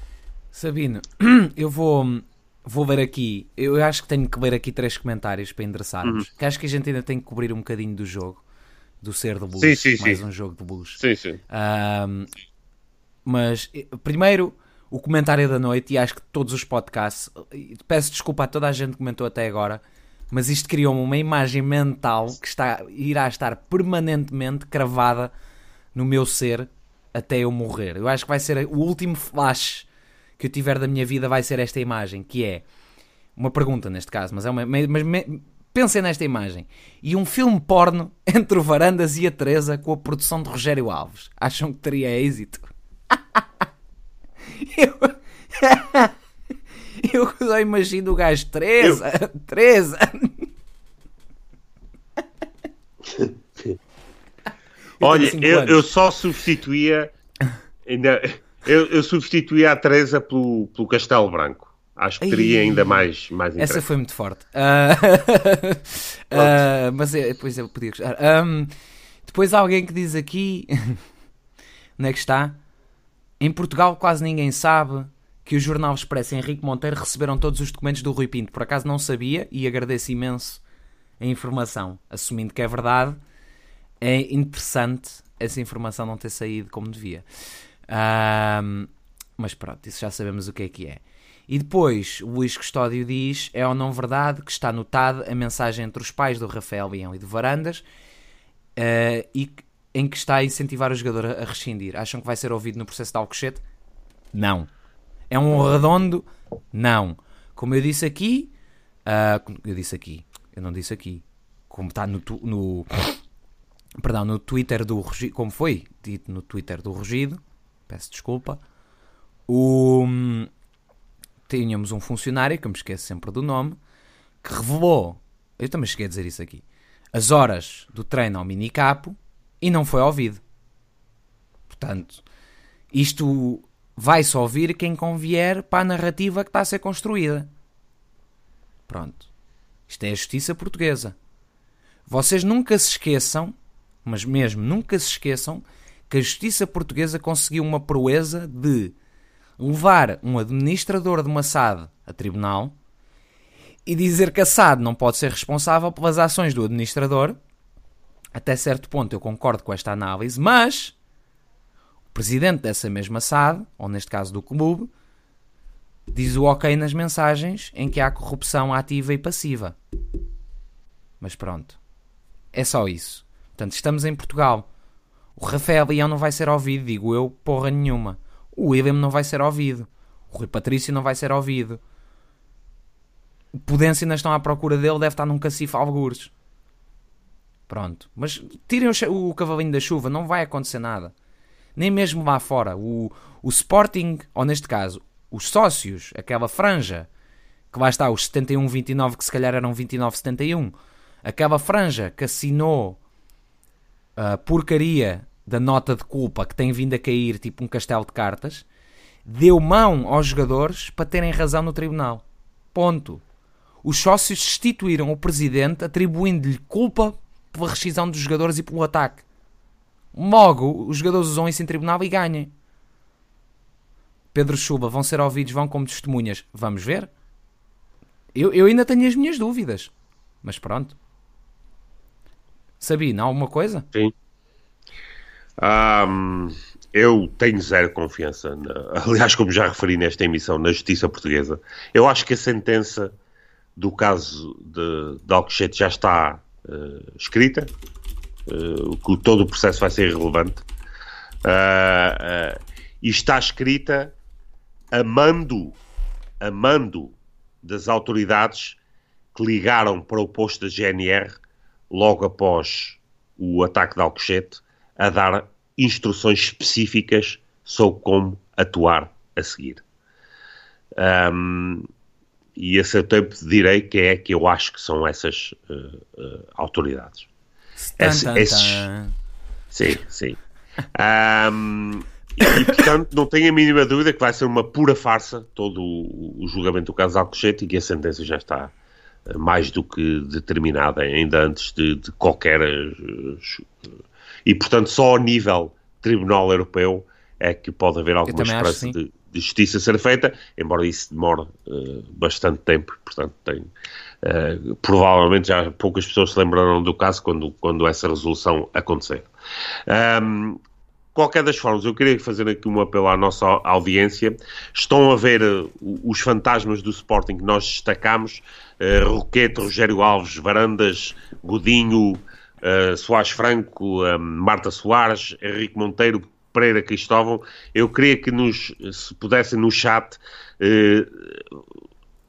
[SPEAKER 2] Sabino, eu vou, vou ver aqui, eu acho que tenho que ler aqui três comentários para endereçarmos, uhum. que acho que a gente ainda tem que cobrir um bocadinho do jogo, do ser do Blues,
[SPEAKER 1] sim, sim,
[SPEAKER 2] mais
[SPEAKER 1] sim.
[SPEAKER 2] um jogo do Blues.
[SPEAKER 1] Sim, sim.
[SPEAKER 2] Um, mas, primeiro, o comentário da noite, e acho que todos os podcasts, peço desculpa a toda a gente que comentou até agora, mas isto criou-me uma imagem mental que está, irá estar permanentemente cravada no meu ser até eu morrer. Eu acho que vai ser o último flash que eu tiver da minha vida vai ser esta imagem, que é uma pergunta neste caso, mas é uma mas, pensem nesta imagem. E um filme porno entre o Varandas e a Teresa com a produção de Rogério Alves. Acham que teria êxito? eu... Eu só imagino o gajo Teresa, eu... Teresa.
[SPEAKER 1] Olha, eu, eu, só substituía ainda, eu, eu substituía a Teresa pelo, pelo Castelo Branco. Acho que teria Ai, ainda mais, mais
[SPEAKER 2] Essa foi muito forte. Uh, uh, mas é, depois eu podia gostar. Um, depois há alguém que diz aqui. onde é que está? Em Portugal quase ninguém sabe que o Jornal Expresso e Henrique Monteiro receberam todos os documentos do Rui Pinto. Por acaso não sabia e agradeço imenso a informação. Assumindo que é verdade, é interessante essa informação não ter saído como devia. Um, mas pronto, isso já sabemos o que é que é. E depois, o Luís Custódio diz: é ou não verdade que está notada a mensagem entre os pais do Rafael Leão e do Varandas uh, e em que está a incentivar o jogador a rescindir? Acham que vai ser ouvido no processo de Alcochete? Não. É um redondo? Não. Como eu disse aqui, uh, eu disse aqui, eu não disse aqui, como está no, no perdão, no Twitter do Rugido, como foi dito no Twitter do Rugido, peço desculpa, o, tínhamos um funcionário, que eu me esqueço sempre do nome, que revelou, eu também cheguei a dizer isso aqui, as horas do treino ao minicapo e não foi ouvido. Portanto, isto vai-se ouvir quem convier para a narrativa que está a ser construída. Pronto. Isto é a justiça portuguesa. Vocês nunca se esqueçam, mas mesmo nunca se esqueçam, que a justiça portuguesa conseguiu uma proeza de levar um administrador de uma SAD a tribunal e dizer que a SAD não pode ser responsável pelas ações do administrador. Até certo ponto eu concordo com esta análise, mas presidente dessa mesma SAD, ou neste caso do clube, diz o ok nas mensagens em que há corrupção ativa e passiva. Mas pronto. É só isso. Portanto, estamos em Portugal. O Rafael Leão não vai ser ouvido, digo eu, porra nenhuma. O William não vai ser ouvido. O Rui Patrício não vai ser ouvido. O Pudência ainda estão à procura dele, deve estar num cacifo algures. Pronto. Mas tirem o, o cavalinho da chuva, não vai acontecer nada nem mesmo lá fora. O, o Sporting, ou neste caso, os sócios, aquela franja, que lá está, os 71-29, que se calhar eram 29-71, aquela franja que assinou a porcaria da nota de culpa que tem vindo a cair, tipo um castelo de cartas, deu mão aos jogadores para terem razão no tribunal. Ponto. Os sócios destituíram o presidente atribuindo-lhe culpa pela rescisão dos jogadores e pelo ataque. Logo, os jogadores usam isso em tribunal e ganhem. Pedro Chuba vão ser ouvidos, vão como testemunhas. Vamos ver? Eu, eu ainda tenho as minhas dúvidas. Mas pronto. Sabina, alguma coisa?
[SPEAKER 1] Sim. Um, eu tenho zero confiança. Na, aliás, como já referi nesta emissão, na justiça portuguesa. Eu acho que a sentença do caso de, de Alcochete já está uh, escrita, uh, que todo o processo vai ser irrelevante, uh, e está escrita a mando, a mando das autoridades que ligaram para o posto da GNR logo após o ataque de Alcochete a dar instruções específicas sobre como atuar a seguir. Um, e esse eu tempo direi que é que eu acho que são essas uh, uh, autoridades.
[SPEAKER 2] Esse, esses,
[SPEAKER 1] sim, sim. Um, e, portanto, não tenho a mínima dúvida que vai ser uma pura farsa todo o, julgamento do caso Alcochete e que a sentença já está uh, mais do que determinada, ainda antes de, de qualquer. e, portanto, só ao nível Tribunal Europeu é que pode haver alguma esperança de, justiça ser feita, embora isso demore uh, bastante tempo, portanto tem, uh, provavelmente já poucas pessoas se lembrarão do caso quando, quando essa resolução acontecer. Um, qualquer das formas, eu queria fazer aqui um apelo à nossa audiência. Estão a ver uh, os fantasmas do Sporting que nós destacamos: uh, Roquete, Rogério Alves, Varandas, Godinho, uh, Soares Franco, Marta Soares, Henrique Monteiro, Pereira Cristóvão, eu queria que nos, se pudessem no chat eh,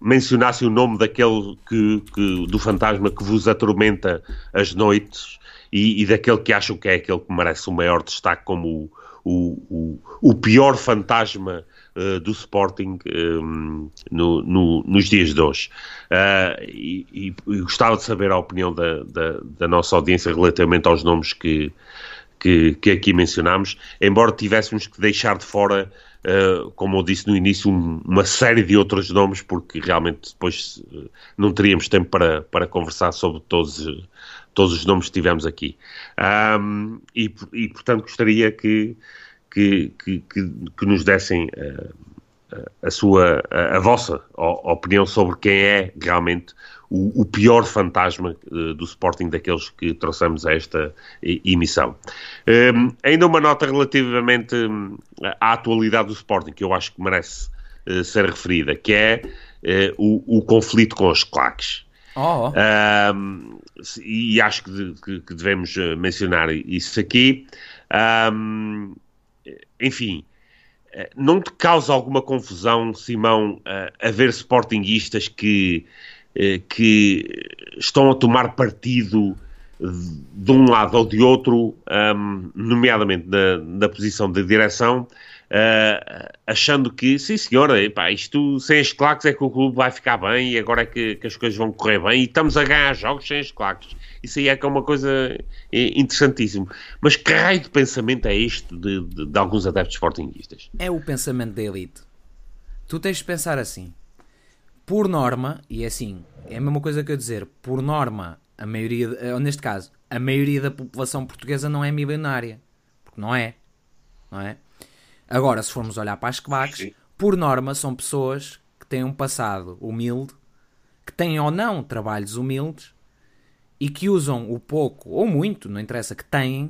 [SPEAKER 1] mencionassem o nome daquele que, que, do fantasma que vos atormenta as noites e, e, daquele que acham que é aquele que merece o maior destaque como o, o, o pior fantasma uh, do Sporting um, no, no, nos dias de hoje. Uh, e, e, e, gostava de saber a opinião da, da, da nossa audiência relativamente aos nomes que, que, que aqui mencionámos, embora tivéssemos que deixar de fora, uh, como eu disse no início, um, uma série de outros nomes, porque realmente depois uh, não teríamos tempo para, para conversar sobre todos, todos os nomes que tivemos aqui. Um, e, e, portanto, gostaria que, que, que, que nos dessem a sua, a, a vossa opinião sobre quem é realmente o, o pior fantasma uh, do Sporting daqueles que trouxemos a esta emissão. Um, ehm, ainda uma nota relativamente um, à atualidade do Sporting, que eu acho que merece uh, ser referida, que é o, o, conflito com os claques.
[SPEAKER 2] Oh.
[SPEAKER 1] Um, ehm, e acho que, que, que, devemos mencionar isso aqui. Um, ehm, enfim, não te causa alguma confusão, Simão, haver sportinguistas que eh, que estão a tomar partido de um lado ou de outro, um, nomeadamente na, posição de direção, uh, achando que, sim senhora, epá, isto sem as claques é que o clube vai ficar bem e agora é que, que, as coisas vão correr bem e estamos a ganhar jogos sem as claques. Isso aí é que é uma coisa interessantíssima. Mas que raio de pensamento é este de, de, de alguns adeptos sportinguistas?
[SPEAKER 2] É o pensamento da elite. Tu tens de pensar assim por norma, e é assim, é a mesma coisa que eu dizer, por norma, a maioria, ou neste caso, a maioria da população portuguesa não é milionária. Porque não é. Não é? Agora, se formos olhar para as quebaques, por norma, são pessoas que têm um passado humilde, que têm ou não trabalhos humildes e que usam o pouco ou muito, não interessa, que têm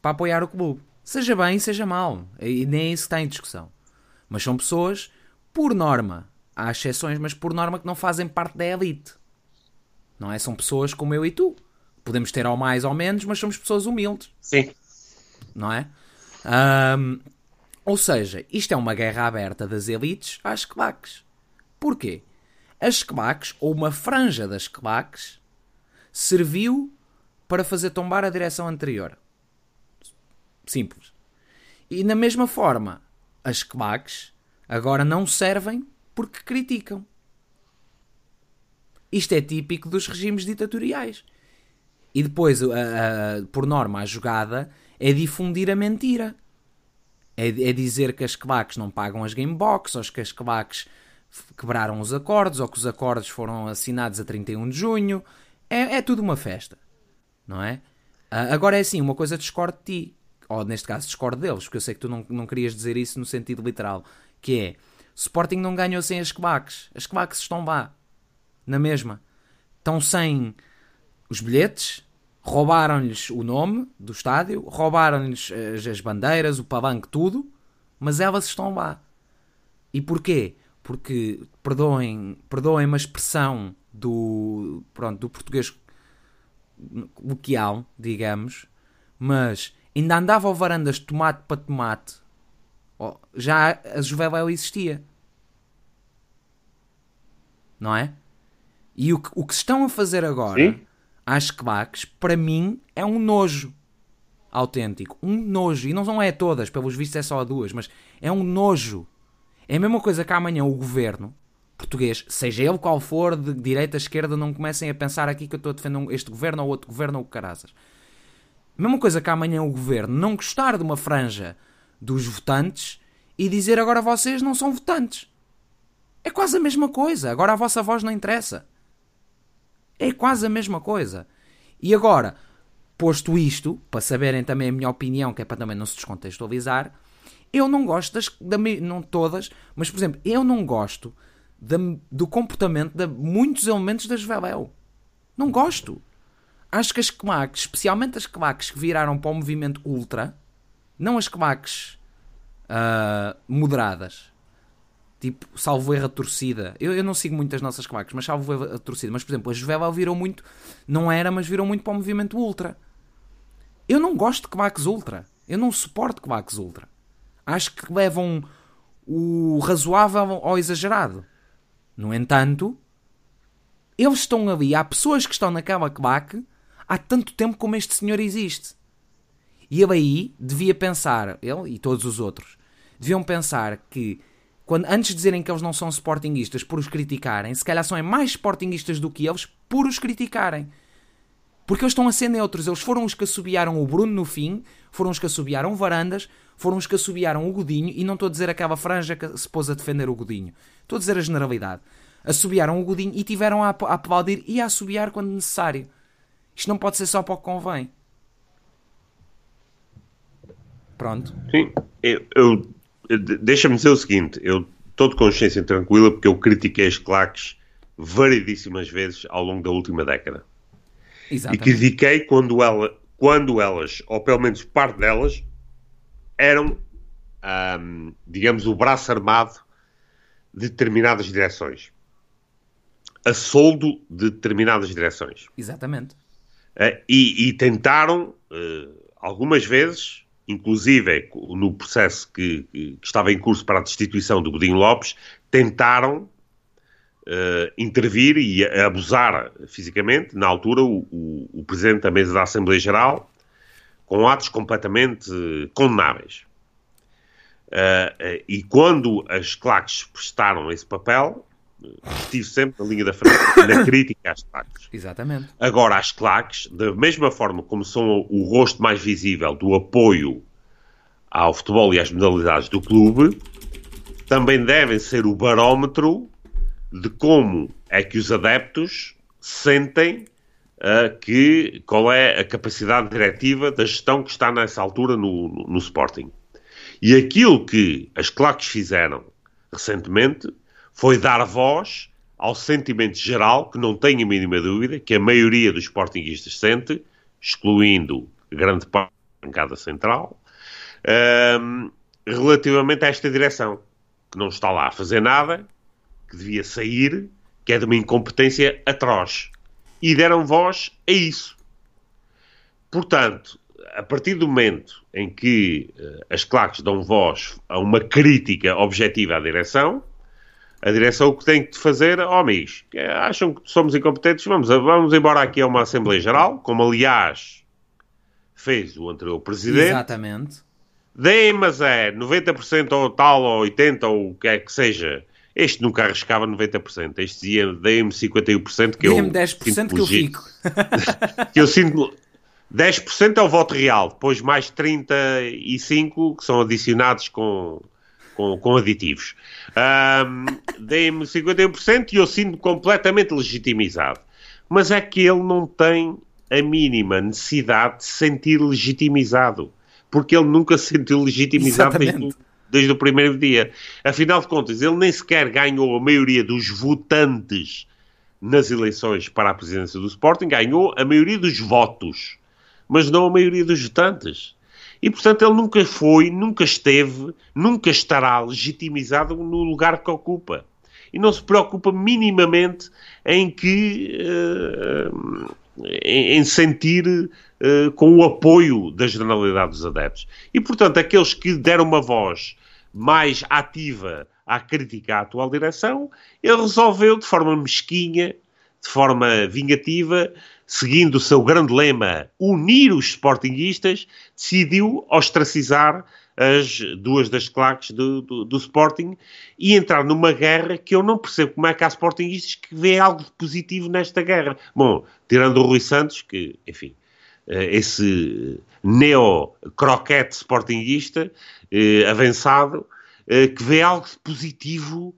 [SPEAKER 2] para apoiar o clube. Seja bem, seja mal. E nem isso está em discussão. Mas são pessoas, por norma, há exceções, mas por norma que não fazem parte da elite. Não é? São pessoas como eu e tu. Podemos ter ao mais ou menos, mas somos pessoas humildes.
[SPEAKER 1] Sim.
[SPEAKER 2] Não é? Um, ou seja, isto é uma guerra aberta das elites às quebaques. Porquê? As quebaques, ou uma franja das quebaques, serviu para fazer tombar a direção anterior. Simples. E na mesma forma, as quebaques agora não servem porque criticam. Isto é típico dos regimes ditatoriais. E depois, por norma, a jogada é difundir a mentira. É, é dizer que as quebaques não pagam as gamebox, ou que as quebaques quebraram os acordos, ou que os acordos foram assinados a 31 de junho. É, é tudo uma festa. Não é? Agora é assim, uma coisa discordo de ti. Ou neste caso discordo deles, porque eu sei que tu não, não querias dizer isso no sentido literal. Que é, Sporting não ganhou sem as quebaques. As quebaques estão lá. Na mesma. Estão sem os bilhetes, roubaram-lhes o nome do estádio, roubaram-lhes as, as, bandeiras, o palanque, tudo, mas elas estão lá. E porquê? Porque, perdoem, perdoem uma expressão do, pronto, do português loquial, digamos, mas ainda andava ao varandas tomate para tomate, já a Juveléu existia. Não é? E o que, o que estão a fazer agora Sim? às quebaques, para mim, é um nojo autêntico. Um nojo. E não são é todas, pelos vistos é só a duas, mas é um nojo. É a mesma coisa que amanhã o governo português, seja ele qual for, de direita, esquerda, não comecem a pensar aqui que eu estou a defender este governo ou outro governo ou caraças. Mesma coisa que amanhã o governo não gostar de uma franja dos votantes e dizer agora vocês não são votantes. É quase a mesma coisa. Agora a vossa voz não interessa. É quase a mesma coisa. E agora, posto isto, para saberem também a minha opinião, que é para também não se descontextualizar, eu não gosto das. Da, não todas, mas por exemplo, eu não gosto da, do comportamento de muitos elementos das Veléu. Não gosto. Acho que as claques, especialmente as claques que viraram para o movimento ultra, não as claques uh, moderadas, tipo, salvo erro a torcida. Eu, eu não sigo muito as nossas claques, mas salvo erro a torcida. Mas, por exemplo, as Veléu viram muito, não era, mas viram muito para o movimento ultra. Eu não gosto de claques ultra. Eu não suporto claques ultra. Acho que levam o razoável ao exagerado. No entanto, eles estão ali, há pessoas que estão naquela claque há tanto tempo como este senhor existe. E ele aí devia pensar, ele e todos os outros, deviam pensar que quando, antes de dizerem que eles não são sportinguistas por os criticarem, se calhar são é mais sportinguistas do que eles por os criticarem. Porque eles estão a ser neutros. Eles foram os que assobiaram o Bruno no fim, foram os que assobiaram Varandas, foram os que assobiaram o Godinho, e não estou a dizer aquela franja que se pôs a defender o Godinho. Estou a dizer a generalidade. Assobiaram o Godinho e tiveram a, a aplaudir e a assobiar quando necessário. Isto não pode ser só para o que convém. Pronto.
[SPEAKER 1] Sim, eu, eu deixa-me dizer o seguinte: eu estou de consciência tranquila porque eu critiquei as claques variedíssimas vezes ao longo da última década. Exatamente. E critiquei quando, ela, quando elas, ou pelo menos parte delas, eram, digamos, o braço armado de determinadas direções. A soldo de determinadas direções.
[SPEAKER 2] Exatamente.
[SPEAKER 1] Uh, e, e, tentaram, uh, algumas vezes, inclusive no processo que, que, estava em curso para a destituição do Godinho Lopes, tentaram uh, intervir e abusar fisicamente, na altura, o, o, o, Presidente da Mesa da Assembleia Geral, com atos completamente condenáveis. Uh, e quando as claques prestaram esse papel, estive sempre na linha da frente na crítica às claques.
[SPEAKER 2] Exatamente.
[SPEAKER 1] Agora, as claques, da mesma forma como são o rosto mais visível do apoio ao futebol e às modalidades do clube, também devem ser o barómetro de como é que os adeptos sentem uh, que qual é a capacidade diretiva da gestão que está nessa altura no, no, no Sporting. E aquilo que as claques fizeram recentemente foi dar voz ao sentimento geral, que não tenho a mínima dúvida, que a maioria dos sportinguistas sente, excluindo grande parte da bancada central, um, relativamente a esta direção, que não está lá a fazer nada, que devia sair, que é de uma incompetência atroz. E deram voz a isso. Portanto, a partir do momento em que uh, as claques dão voz a uma crítica objetiva à direção, a direção o que tem que fazer, oh, amigos, acham que somos incompetentes, vamos, vamos embora aqui a uma Assembleia Geral, como aliás fez o anterior Presidente.
[SPEAKER 2] Exatamente.
[SPEAKER 1] Deem, mas é 90% ou tal, ou 80% ou o que é que seja, este nunca arriscava 90%. Este dizia, deem-me 51% que
[SPEAKER 2] deem-me 10% que eu fico.
[SPEAKER 1] que eu sinto... 10% é o voto real, depois mais 35% que são adicionados com, com, com aditivos. Um, Deem-me 51% e eu sinto completamente legitimizado. Mas é que ele não tem a mínima necessidade de sentir legitimizado, porque ele nunca se sentiu legitimizado desde, desde o primeiro dia. Afinal de contas, ele nem sequer ganhou a maioria dos votantes nas eleições para a presidência do Sporting, ganhou a maioria dos votos, mas não a maioria dos votantes. E, portanto, ele nunca foi, nunca esteve, nunca estará legitimizado no lugar que ocupa. e não se preocupa minimamente em que uh, em, em, sentir uh, com o apoio da generalidade dos adeptos. E, portanto, aqueles que deram uma voz mais ativa à crítica à atual direção, ele resolveu de forma mesquinha, de forma vingativa, seguindo o seu grande lema, unir os sportinguistas, decidiu ostracizar as duas das claques do, do, do, Sporting e entrar numa guerra que eu não percebo como é que há Sportingistas que vê algo de positivo nesta guerra. Bom, tirando o Rui Santos, que, enfim, eh, esse neo-croquete Sportingista eh, avançado, eh, que vê algo de positivo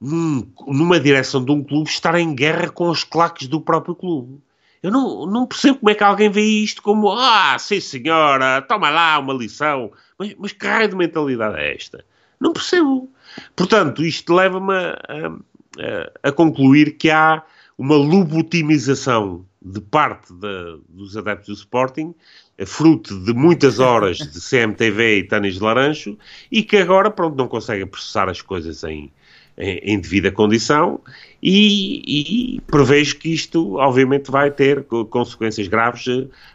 [SPEAKER 1] num, numa direção de um clube estar em guerra com os claques do próprio clube. Eu não, não percebo como é que alguém vê isto como, ah, sim senhora, toma lá uma lição. Mas, mas que raio de mentalidade é esta? Não percebo. Portanto, isto leva-me a, a, a, concluir que há uma lobotimização de parte de, dos adeptos do Sporting, fruto de muitas horas de CMTV e Tânis Laranjo, e que agora, pronto, não conseguem processar as coisas em, em, devida condição e, e, prevejo que isto, obviamente, vai ter consequências graves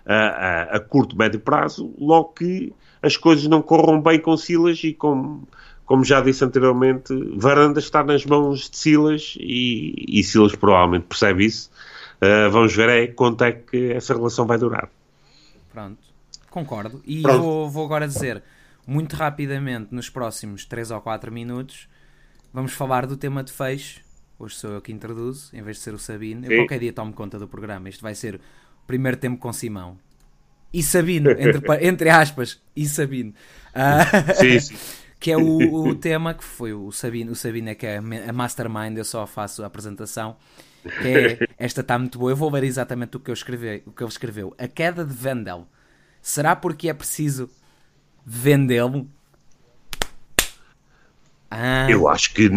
[SPEAKER 1] a, a, a curto, médio prazo, logo que as coisas não corram bem com Silas e como, como já disse anteriormente, Varanda está nas mãos de Silas e, e Silas provavelmente percebe isso. Uh, vamos ver é quanto é que essa relação vai durar.
[SPEAKER 2] Pronto, concordo. E Pronto. Vou, vou agora dizer, muito rapidamente, nos próximos 3 ou 4 minutos, vamos falar do tema de fecho. Hoje sou eu que introduzo, em vez de ser o Sabino. Eu qualquer dia tomo conta do programa. Este vai ser o primeiro tempo com Simão. E Sabino, entre, entre aspas, e Sabino. Uh, sim, sim. que é o, o, tema que foi o Sabino. O Sabino é que é a mastermind, eu só faço a apresentação. Que é, esta está muito boa. Eu vou ler exatamente o que, eu escrevi, o que ele escreveu. A queda de Vendel. Será porque é preciso vendê-lo?
[SPEAKER 1] Ah. Eu acho que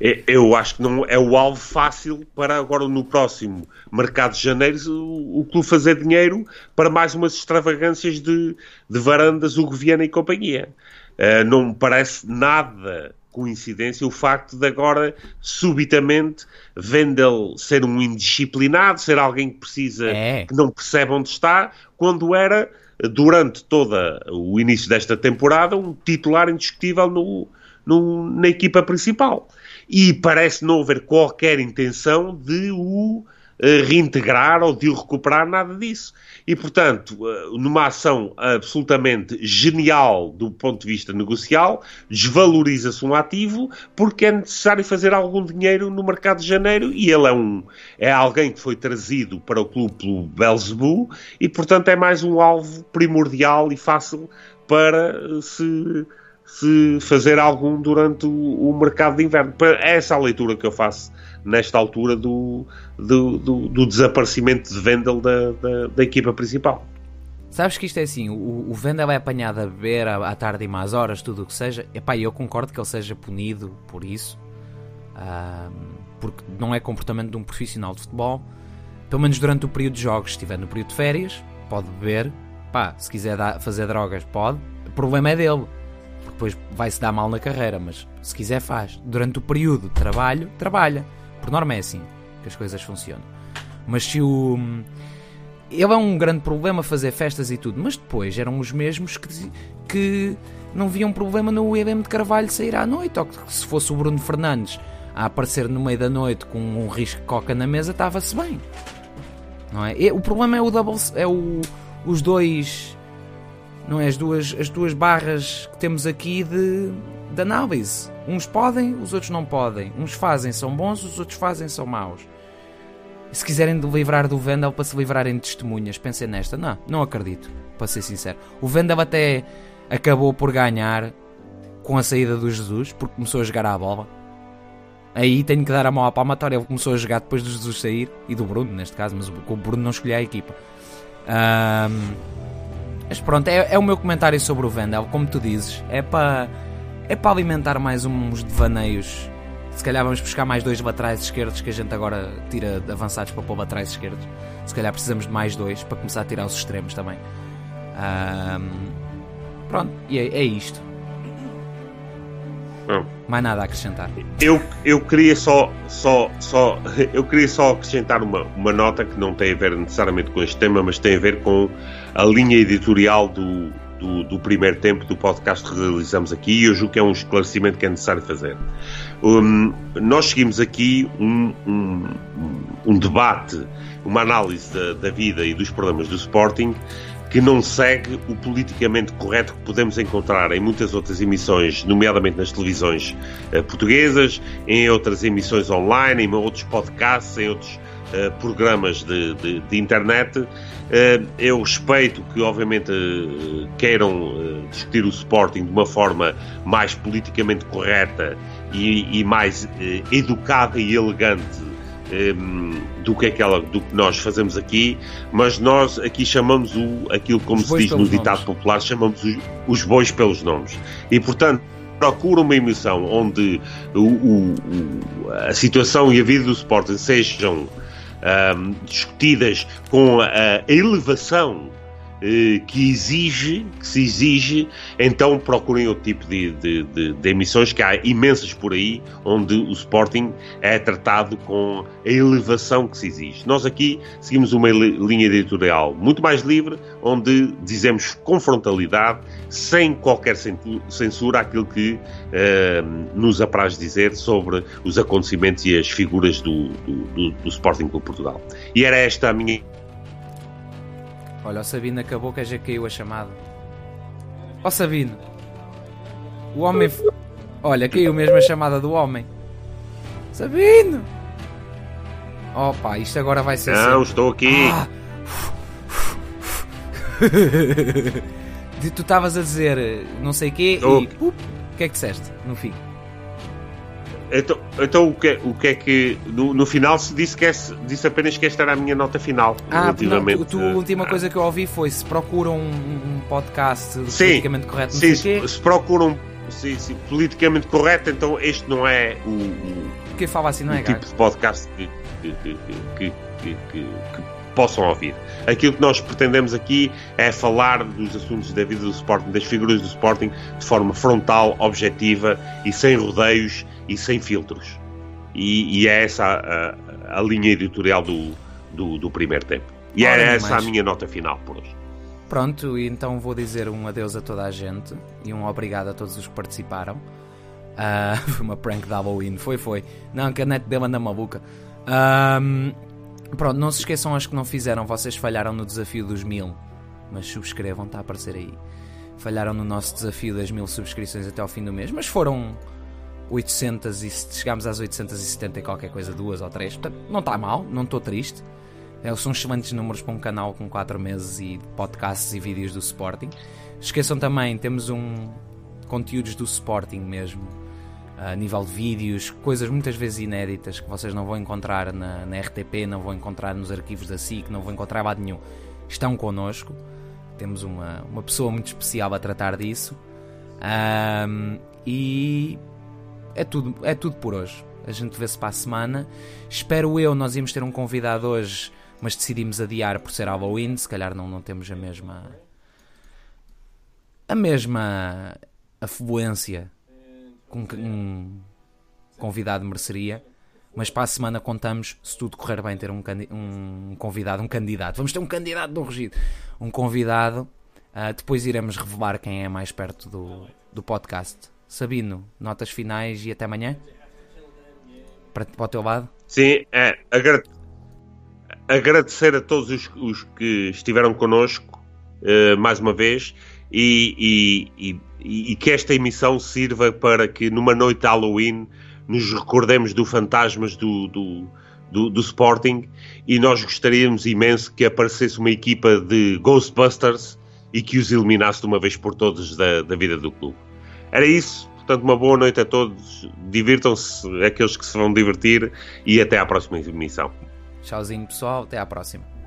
[SPEAKER 1] é, eu acho que não é o alvo fácil para agora no próximo mercado de janeiro o, o clube fazer dinheiro para mais umas extravagâncias de, de varandas, o Viana e companhia. Uh, não me parece nada coincidência o facto de agora, subitamente, Vendel ser um indisciplinado, ser alguém que precisa, é. que não percebe onde está, quando era, durante todo o início desta temporada, um titular indiscutível no, no, na equipa principal. E parece não haver qualquer intenção de o uh, reintegrar ou de o recuperar, nada disso. E, portanto, uh, numa ação absolutamente genial do ponto de vista negocial, desvaloriza-se um ativo porque é necessário fazer algum dinheiro no mercado de janeiro e ele é, um, é alguém que foi trazido para o clube pelo Belzebu e, portanto, é mais um alvo primordial e fácil para se se fazer algum durante o, o, mercado de inverno. É essa a leitura que eu faço nesta altura do, do, do, do desaparecimento de Vendel da, da, da, equipa principal.
[SPEAKER 2] Sabes que isto é assim, o, o Vendel é apanhado a beber à, à tarde e mais horas, tudo o que seja. Epá, eu concordo que ele seja punido por isso, porque não é comportamento de um profissional de futebol. Pelo menos durante o período de jogos, se estiver no período de férias, pode beber. Pá, se quiser dar, fazer drogas, pode. O problema é dele depois vai-se dar mal na carreira, mas se quiser faz. Durante o período de trabalho, trabalha. Por norma é assim que as coisas funcionam. Mas se o. Ele é um grande problema fazer festas e tudo, mas depois eram os mesmos que, que não viam problema no William de Carvalho sair à noite, ou que se fosse o Bruno Fernandes a aparecer no meio da noite com um risco de coca na mesa, estava-se bem. Não é? O problema é o double, é o, os dois não é? As duas, as duas barras que temos aqui de, de análise. Uns podem, os outros não podem. Uns fazem, são bons, os outros fazem, são maus. Se quiserem livrar do Vendel para se livrarem de testemunhas, pensem nesta. Não, não acredito, para ser sincero. O Vendel até acabou por ganhar com a saída do Jesus, porque começou a jogar à bola. Aí tenho que dar a mão à palmatória. Ele começou a jogar depois do Jesus sair e do Bruno, neste caso, mas o Bruno não escolheu a equipa. Um, mas pronto, é, é o meu comentário sobre o Vendel, como tu dizes. É para é para alimentar mais uns devaneios. Se calhar vamos buscar mais dois laterais esquerdos que a gente agora tira avançados para pôr laterais esquerdos. Se calhar precisamos de mais dois para começar a tirar os extremos também. Um, pronto, e é, é isto. Mais nada a acrescentar.
[SPEAKER 1] Eu, eu queria só, só, só, eu queria só acrescentar uma, uma nota que não tem a ver necessariamente com este tema, mas tem a ver com a linha editorial do, do, do primeiro tempo do podcast que realizamos aqui e eu julgo que é um esclarecimento que é necessário fazer. Um, nós seguimos aqui um, um, um debate, uma análise da, da vida e dos problemas do Sporting que não segue o politicamente correto que podemos encontrar em muitas outras emissões, nomeadamente nas televisões uh, portuguesas, em outras emissões online, em outros podcasts, em outros uh, programas de, de, de internet. Uh, eu respeito que, obviamente, queiram discutir o Sporting de uma forma mais politicamente correta e, e mais educada e elegante um, ehm, do que aquela do que nós fazemos aqui, mas nós aqui chamamos o aquilo como se diz no ditado nomes. popular, chamamos os, os bois pelos nomes. E portanto, procura uma emissão onde o, o, a situação e a vida do Sporting sejam um, discutidas com a, a elevação que exige, que se exige, então procurem outro tipo de, de, de, de, emissões, que há imensas por aí, onde o Sporting é tratado com a elevação que se exige. Nós aqui seguimos uma linha editorial muito mais livre, onde dizemos com frontalidade, sem qualquer censura, aquilo que eh, nos apraz dizer sobre os acontecimentos e as figuras do, do, do, do Sporting Clube Portugal. E era esta a minha
[SPEAKER 2] Olha, o Sabino acabou que já caiu a chamada. Ó oh, Sabino! O homem. Olha, caiu mesmo a chamada do homem. Sabino! Opa, isto agora vai ser.
[SPEAKER 1] Não, assim. estou aqui! Ah.
[SPEAKER 2] tu estavas a dizer não sei quê estou... e. o que é que disseste no fim?
[SPEAKER 1] Então, então o, que, o que é que. No, no final se disse, que é, disse apenas que esta era a minha nota final.
[SPEAKER 2] Ah, relativamente, não, tu, tu, a última coisa que eu ouvi foi se procuram um, um podcast sim, politicamente correto,
[SPEAKER 1] sim, se, se procuram sim, sim, politicamente correto, então este não é o. o
[SPEAKER 2] Quem fala assim, não é,
[SPEAKER 1] tipo de podcast que, que, que, que, que possam ouvir. Aquilo que nós pretendemos aqui é falar dos assuntos da vida do Sporting, das figuras do Sporting, de forma frontal, objetiva e sem rodeios e sem filtros. E, e é essa a, a, linha editorial do, do, do primeiro tempo. E Ora, é essa mais. a minha nota final por hoje.
[SPEAKER 2] Pronto, então vou dizer um adeus a toda a gente e um obrigado a todos os que participaram. Uh, foi uma prank de Halloween, foi, foi. Não, que a net deu anda maluca. Um, pronto, não se esqueçam as que não fizeram, vocês falharam no desafio dos mil. Mas subscrevam, está a aparecer aí. Falharam no nosso desafio das mil subscrições até ao fim do mês, mas foram 800 e chegámos às 870 e qualquer coisa, duas ou três. Portanto, não está mal, não estou triste. É, são excelentes números para um canal com 4 meses e podcasts e vídeos do Sporting. Esqueçam também, temos um conteúdos do Sporting mesmo, a nível de vídeos, coisas muitas vezes inéditas que vocês não vão encontrar na, na RTP, não vão encontrar nos arquivos da SIC, não vão encontrar lado nenhum. Estão connosco. Temos uma, uma pessoa muito especial a tratar disso. Um, e é tudo, é tudo por hoje. A gente vê-se para a semana. Espero eu, nós íamos ter um convidado hoje, mas decidimos adiar por ser Halloween. Se calhar não, não temos a mesma. a mesma afluência que um convidado mereceria. Mas para a semana contamos, se tudo correr bem, ter um, um convidado, um candidato. Vamos ter um candidato do Regido. Um convidado. Uh, depois iremos revelar quem é mais perto do, do podcast. Sabino, notas finais e até amanhã? Para, para o teu lado?
[SPEAKER 1] Sim, é, agradecer a todos os, os que estiveram connosco uh, mais uma vez e, e, e, e, que esta emissão sirva para que numa noite de Halloween nos recordemos do fantasmas do, do, do, do Sporting e nós gostaríamos imenso que aparecesse uma equipa de Ghostbusters e que os eliminasse de uma vez por todas da, da vida do clube. Era isso. Portanto, uma boa noite a todos. Divirtam-se aqueles que se vão divertir e até à próxima emissão.
[SPEAKER 2] Tchauzinho, pessoal. Até à próxima.